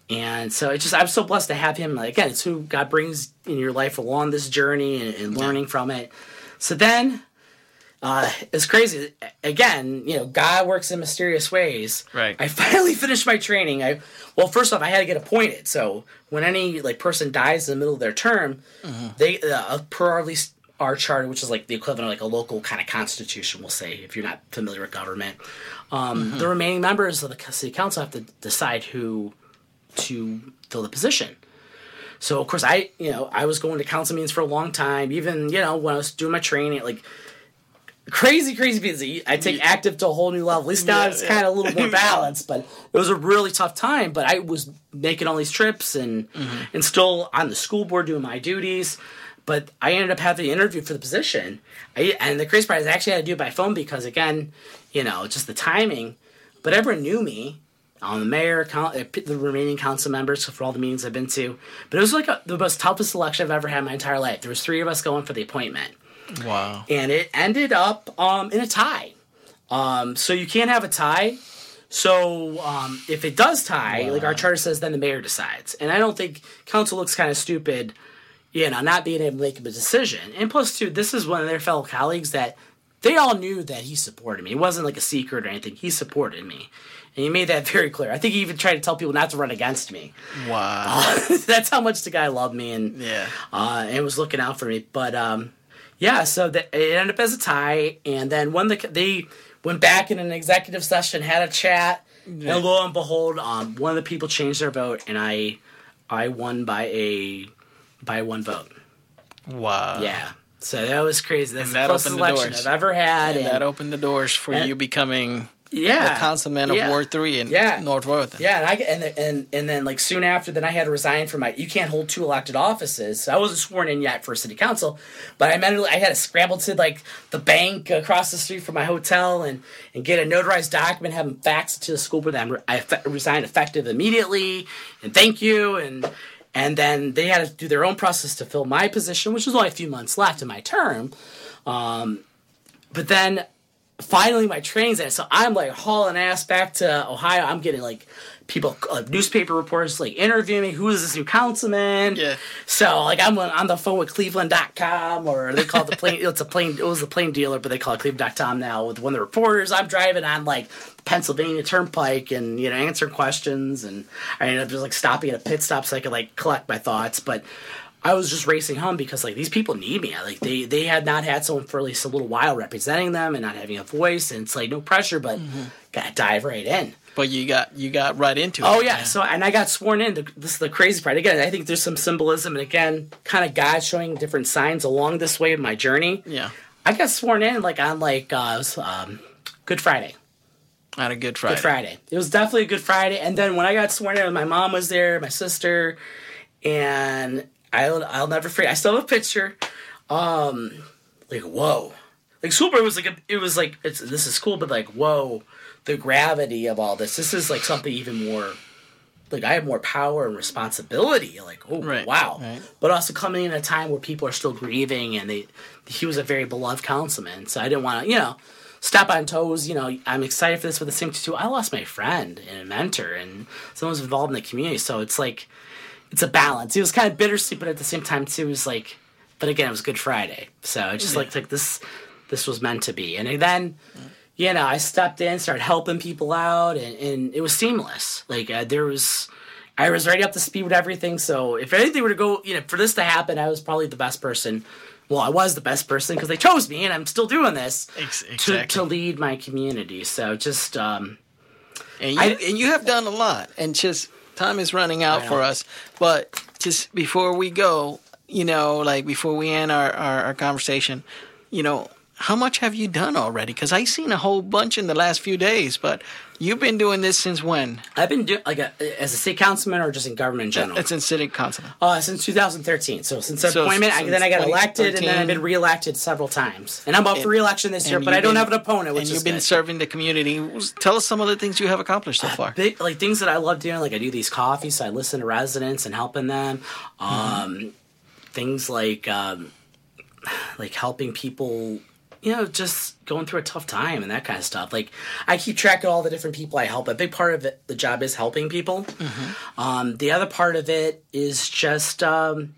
And so it's just, I'm so blessed to have him. Like, again, it's who God brings in your life along this journey and, and learning from it. So then, uh, it's crazy. Again, you know, God works in mysterious ways. Right. I finally finished my training. I well, first off, I had to get appointed. So when any like person dies in the middle of their term, they uh, per our least our charter, which is like the equivalent of like a local kind of constitution, we'll say, if you're not familiar with government, um, the remaining members of the city council have to decide who to fill the position. So of course I, you know, I was going to council meetings for a long time. Even you know when I was doing my training, like crazy, crazy busy. I take active to a whole new level. At least now Yeah, it's yeah. kind of a little more balanced. But it was a really tough time. But I was making all these trips and Mm-hmm. and still on the school board doing my duties. But I ended up having the interview for the position. I, and the crazy part is I actually had to do it by phone because again, you know, just the timing. But everyone knew me. I'm the mayor, the remaining council members for all the meetings I've been to. But it was like a, the most toughest election I've ever had in my entire life. There was three of us going for the appointment Wow. and it ended up um, in a tie. Um, so you can't have a tie. So um, if it does tie, like our charter says, then the mayor decides. And I don't think council looks kind of stupid, you know, not being able to make a decision. And plus, too, this is one of their fellow colleagues that they all knew that he supported me. It wasn't like a secret or anything. He supported me. And he made that very clear. I think he even tried to tell people not to run against me. Wow. That's how much the guy loved me and Yeah. uh, and was looking out for me. But um, yeah, so the, it ended up as a tie, and then when the they went back in an executive session, had a chat, and lo and behold, um, one of the people changed their vote, and I I won by a by one vote. Wow. Yeah, so that was crazy. That's And the that closest opened the election doors. I've ever had. And and- that opened the doors for and- you becoming yeah, the councilman of yeah. Ward Three in Yeah. North Royalton. Yeah, and I and and and then like soon after, then I had to resign from my. You can't hold two elected offices. So I wasn't sworn in yet for city council, but I mentally I had to scramble to like the bank across the street from my hotel and and get a notarized document, have them fax it to the school board. That I resigned effective immediately, and thank you and. And then they had to do their own process to fill my position, which was only a few months left in my term. Um, but then finally my train's in. So I'm like hauling ass back to Ohio. I'm getting like people, uh, newspaper reporters, like interview me. Who is this new councilman? Yeah. So like I'm on, on the phone with Cleveland.com, or they call it the Plain. it's a Plain. It was a Plain Dealer, but they call it Cleveland.com now. With one of the reporters, I'm driving on like Pennsylvania Turnpike, and you know answering questions, and I ended up just like stopping at a pit stop so I could like collect my thoughts, but. I was just racing home because like these people need me. Like they they had not had someone for at least a little while representing them and not having a voice, and it's like no pressure, but gotta dive right in. But you got you got right into it. Oh yeah. So and I got sworn in. The- This is the crazy part. Again, I think there's some symbolism, and again, kind of God showing different signs along this way of my journey. yeah. I got sworn in like on like uh, was, um, Good Friday. On a good Friday. Good Friday. It was definitely a Good Friday. And then when I got sworn in, my mom was there, my sister, and I'll I'll never forget. I still have a picture. Um, like whoa, like super. was like a, it was like it's this is cool, but like whoa, the gravity of all this. This is like something even more. Like I have more power and responsibility. Like oh Right, wow, right. but also coming in a time where people are still grieving, and they he was a very beloved councilman, so I didn't want to you know step on toes. You know, I'm excited for this, but at the same time, too, I lost my friend and a mentor, and someone who's involved in the community. So it's like, it's a balance. It was kind of bittersweet, but at the same time, too, it was like, but again, it was Good Friday, so it's just like like this, this was meant to be, and then. You know, I stepped in, started helping people out, and, and it was seamless. Like uh, there was, I was ready up to speed with everything. So if anything were to go, you know, for this to happen, I was probably the best person. Well, I was the best person because they chose me, and I'm still doing this Ex- to, to lead my community. So just um, And you, I- and you have done a lot, and just time is running out for us. But just before we go, you know, like before we end our, our, our conversation, you know, how much have you done already? Because I've seen a whole bunch in the last few days, but you've been doing this since when? I've been doing like a, as a city councilman or just in government in general. It's in city council. uh, since 2013. So since So appointment, I, then I got elected, and then I've been reelected several times. And I'm up for reelection this year, but I don't been- have an opponent, and you've been good. serving the community. Tell us some of the things you have accomplished so far. Big, like things that I love doing, like I do these coffees, so I listen to residents and helping them. Um, Things like um, like helping people, you know, just going through a tough time and that kind of stuff. Like I keep track of all the different people I help. A big part of it, the job is helping people. Um, the other part of it is just. Um,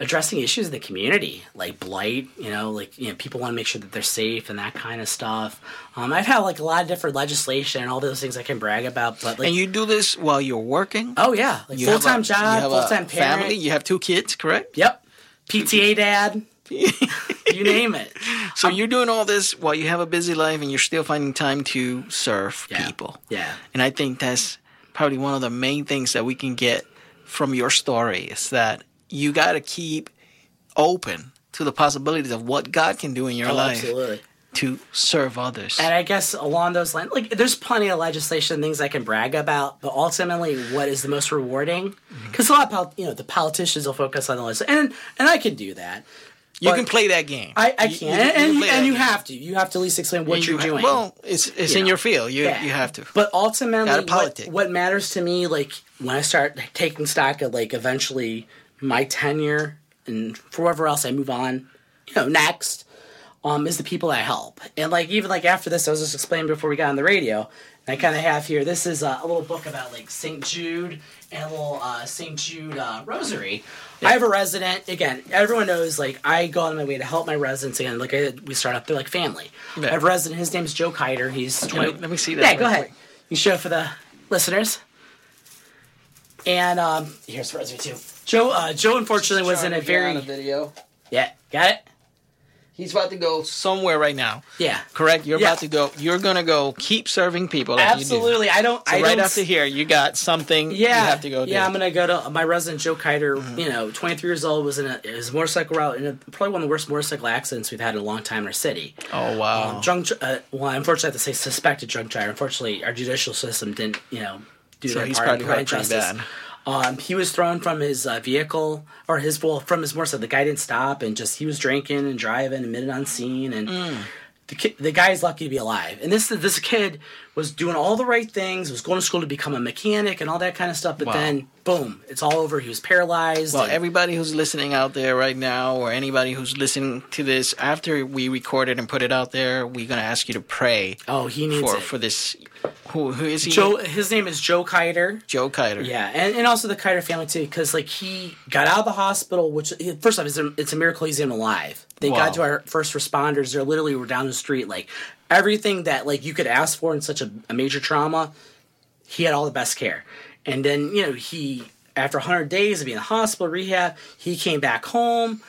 addressing issues in the community like blight you know like you know people want to make sure that they're safe and that kind of stuff um, i've had like a lot of different legislation and all those things i can brag about but like And you do this while you're working? oh yeah like a- full-time job full-time parent family. You have two kids, correct? yep pta dad you name it So you're doing all this while you have a busy life, and you're still finding time to serve Yeah. people. yeah And I think that's probably one of the main things that we can get from your story is that you got to keep open to the possibilities of what God can do in your oh, life absolutely to serve others. and i guess along those lines like there's plenty of legislation things i can brag about but ultimately what is the most rewarding Mm-hmm. because a lot of you know the politicians will focus on the list and and i can do that you but- can play that game. I, I You- can, you- and, and, you you, and you have to. You have to at least explain what And you're doing. Well, it's it's You in know. your field. You Yeah. you have to. But ultimately, what, what matters to me, like when I start taking stock of like eventually my tenure and for whatever else I move on, you know, next, um, is the people I help. And like even like after this, I was just explaining before we got on the radio. And I kind of have here. This is a, a little book about like St. Jude and a little uh, St. Jude uh, rosary. I have a resident. Again, everyone knows like I go on my way to help my residents. Again, like I, we start up there like family. Yeah. I have a resident. His name's Joe Kiter. He's 20, me- let me see that Yeah, go ahead. quick. You show for the listeners. And um, here's Rosary too. Joe, uh, Joe, unfortunately, was in a very video. yeah. Got it. He's about to go somewhere right now. Yeah, Correct. You're Yeah. about to go. You're gonna go keep serving people. Like You do. absolutely. I don't. So I right don't. after here, you got something. yeah, You have to go. Do. yeah. I'm gonna go to my resident Joe Kiter. Mm-hmm. You know, 23 years old, was in a his motorcycle route in a, probably one of the worst motorcycle accidents we've had in a long time in our city. Oh wow. Drunk. Uh, well, unfortunately, I have to say suspected drunk driver. Unfortunately, our judicial system didn't. You know, do So their he's part probably in providing hurt pretty justice. bad. Um, he was thrown from his uh, vehicle or his well from his motorcycle. The guy didn't stop and just he was drinking and driving, admitted on scene, and Mm. the kid, the guy's lucky to be alive. And this this kid was doing all the right things, was going to school to become a mechanic and all that kind of stuff. But Wow. then, boom, it's all over. He was paralyzed. Well, and- everybody who's listening out there right now, or anybody who's listening to this after we record it and put it out there, we're gonna ask you to pray oh, he needs for it. for this. Who who is he? Joe, his name is Joe Kiter. Joe Kiter. Yeah, and, and also the Kiter family too, because like he got out of the hospital, which first off, it's a, it's a miracle he's even alive. They Wow. got to our first responders. They literally were down the street, like everything that like you could ask for in such a, a major trauma. He had all the best care, and then you know he after 100 days of being in the hospital rehab, he came back home,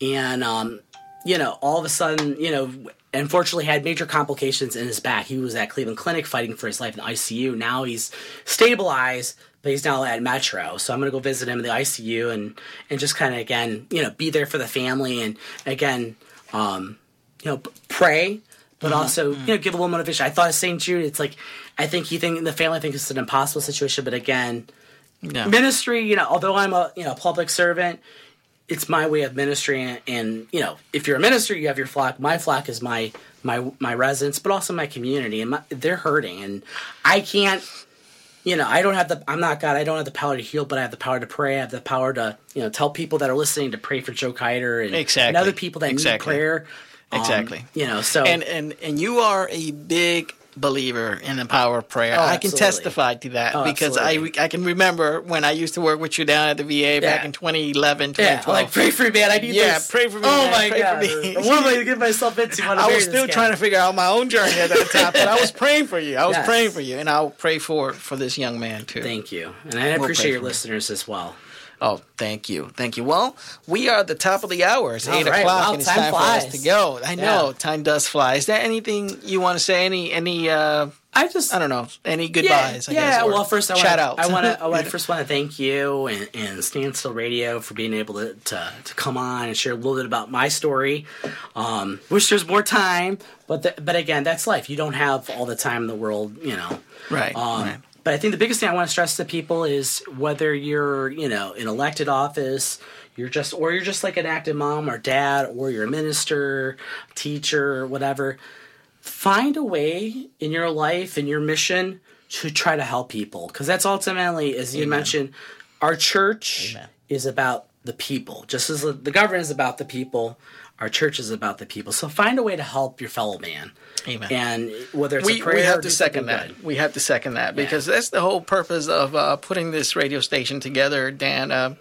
and um, you know all of a sudden you know unfortunately had major complications in his back. He was at Cleveland Clinic fighting for his life in the ICU. Now he's stabilized, but he's now at Metro. So I'm gonna go visit him in the ICU and and just kind of again you know be there for the family and again um, you know pray. But also, you know, give a little motivation. I thought of St. Jude. It's like, I think he think the family thinks it's an impossible situation. But again, ministry, you know, although I'm a you know public servant, it's my way of ministry, and, and you know, if you're a minister, you have your flock. My flock is my my my residents, but also my community, and my, they're hurting, and I can't. You know, I don't have the. I'm not God. I don't have the power to heal, but I have the power to pray. I have the power to, you know, tell people that are listening to pray for Joe Kiter and, Exactly. and other people that Exactly. need prayer. Um, Exactly. you know, so and and and you are a big believer in the power of prayer. Oh, I can testify to that Oh, because I absolutely. I can remember when I used to work with you down at the VA back in 2011, yeah, like pray for me, man. I need Yeah, this. pray for me, Oh man. my Pray for god, me. what am I to get myself into? I was still trying to figure out my own journey at that time, but I was praying for you. I was Yes. praying for you, and I'll pray for for this young man too. Thank you, and I We'll appreciate your listeners as well. Oh, thank you, thank you. Well, we are at the top of the hour. It's All eight right. o'clock, Wow, and it's time time for us to go. I know Yeah. time does fly. Is there anything you want to say? Any any uh, I just I don't know, any Yeah, goodbyes? I yeah. guess, or well, first I shout want out. I want to. I want first want to thank you and, and Standstill Radio for being able to, to to come on and share a little bit about my story. Um, wish there's more time, but the, but again, that's life. You don't have all the time in the world, you know. right, Um, right. But I think the biggest thing I want to stress to people is whether you're, you know, in elected office, you're just, or you're just like an active mom or dad, or you're a minister, teacher, whatever. Find a way in your life and your mission to try to help people, because that's ultimately, as you mentioned, our church Amen. is about the people, just as the government is about the people. Our church is about the people. So find a way to help your fellow man. Amen. And whether it's we, a prayer, we have to second that. good. We have to second that because that's the whole purpose of uh, putting this radio station together, Dan. Uh,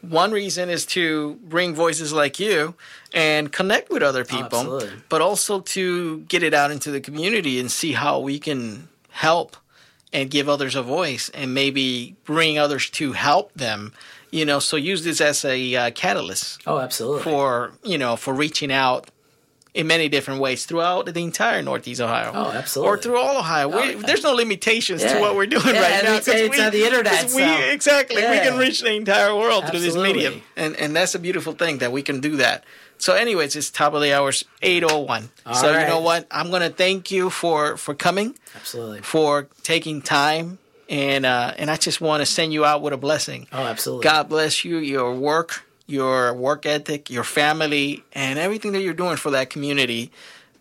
one reason is to bring voices like you and connect with other people, absolutely. but also to get it out into the community and see how we can help and give others a voice and maybe bring others to help them. You know, so use this as a uh, catalyst Oh, absolutely. for you know for reaching out in many different ways throughout the entire Northeast Ohio. Oh, absolutely. Or through all Ohio. we, yeah. There's no limitations to what we're doing Yeah, right now. it's- it's on the internet, 'cause We, so- exactly. We can reach the entire world through this medium. And and that's a beautiful thing that we can do that. So anyways, it's top of the hours, 801. All so you know what? I'm going to thank you for for coming, absolutely. for taking time. And uh, and I just want to send you out with a blessing. Oh, absolutely. God bless you, your work, your work ethic, your family, and everything that you're doing for that community.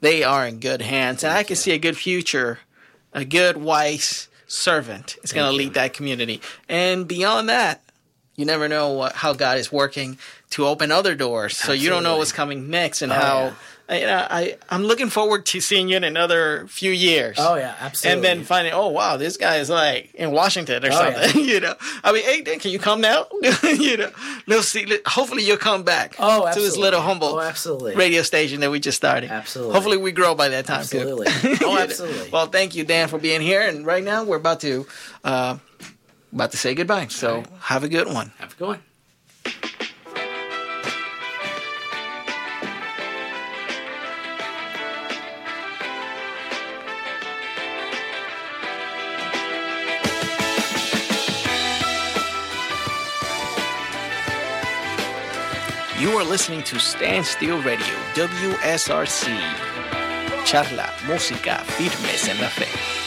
They are in good hands. And I can see a good future, a good, wise servant is going to lead that community. And beyond that, you never know what, how God is working to open other doors. So you don't know what's coming next and Oh, how. You know, I, I'm looking forward to seeing you in another few years Oh yeah, absolutely. and then finding, oh wow, this guy is like in Washington or Oh, something. you know, I mean, hey, Dan, can you come now? you know, let's see. Hopefully, you'll come back. Oh, absolutely. to this little humble Oh, absolutely. radio station that we just started. Absolutely. Hopefully, we grow by that time Absolutely. too. Oh, absolutely. Well, thank you, Dan, for being here. And right now, we're about to uh, about to say goodbye. So have a good one. Have a good one. You are listening to Standstill Radio, WSRC. Charla, música, firmes en la fe.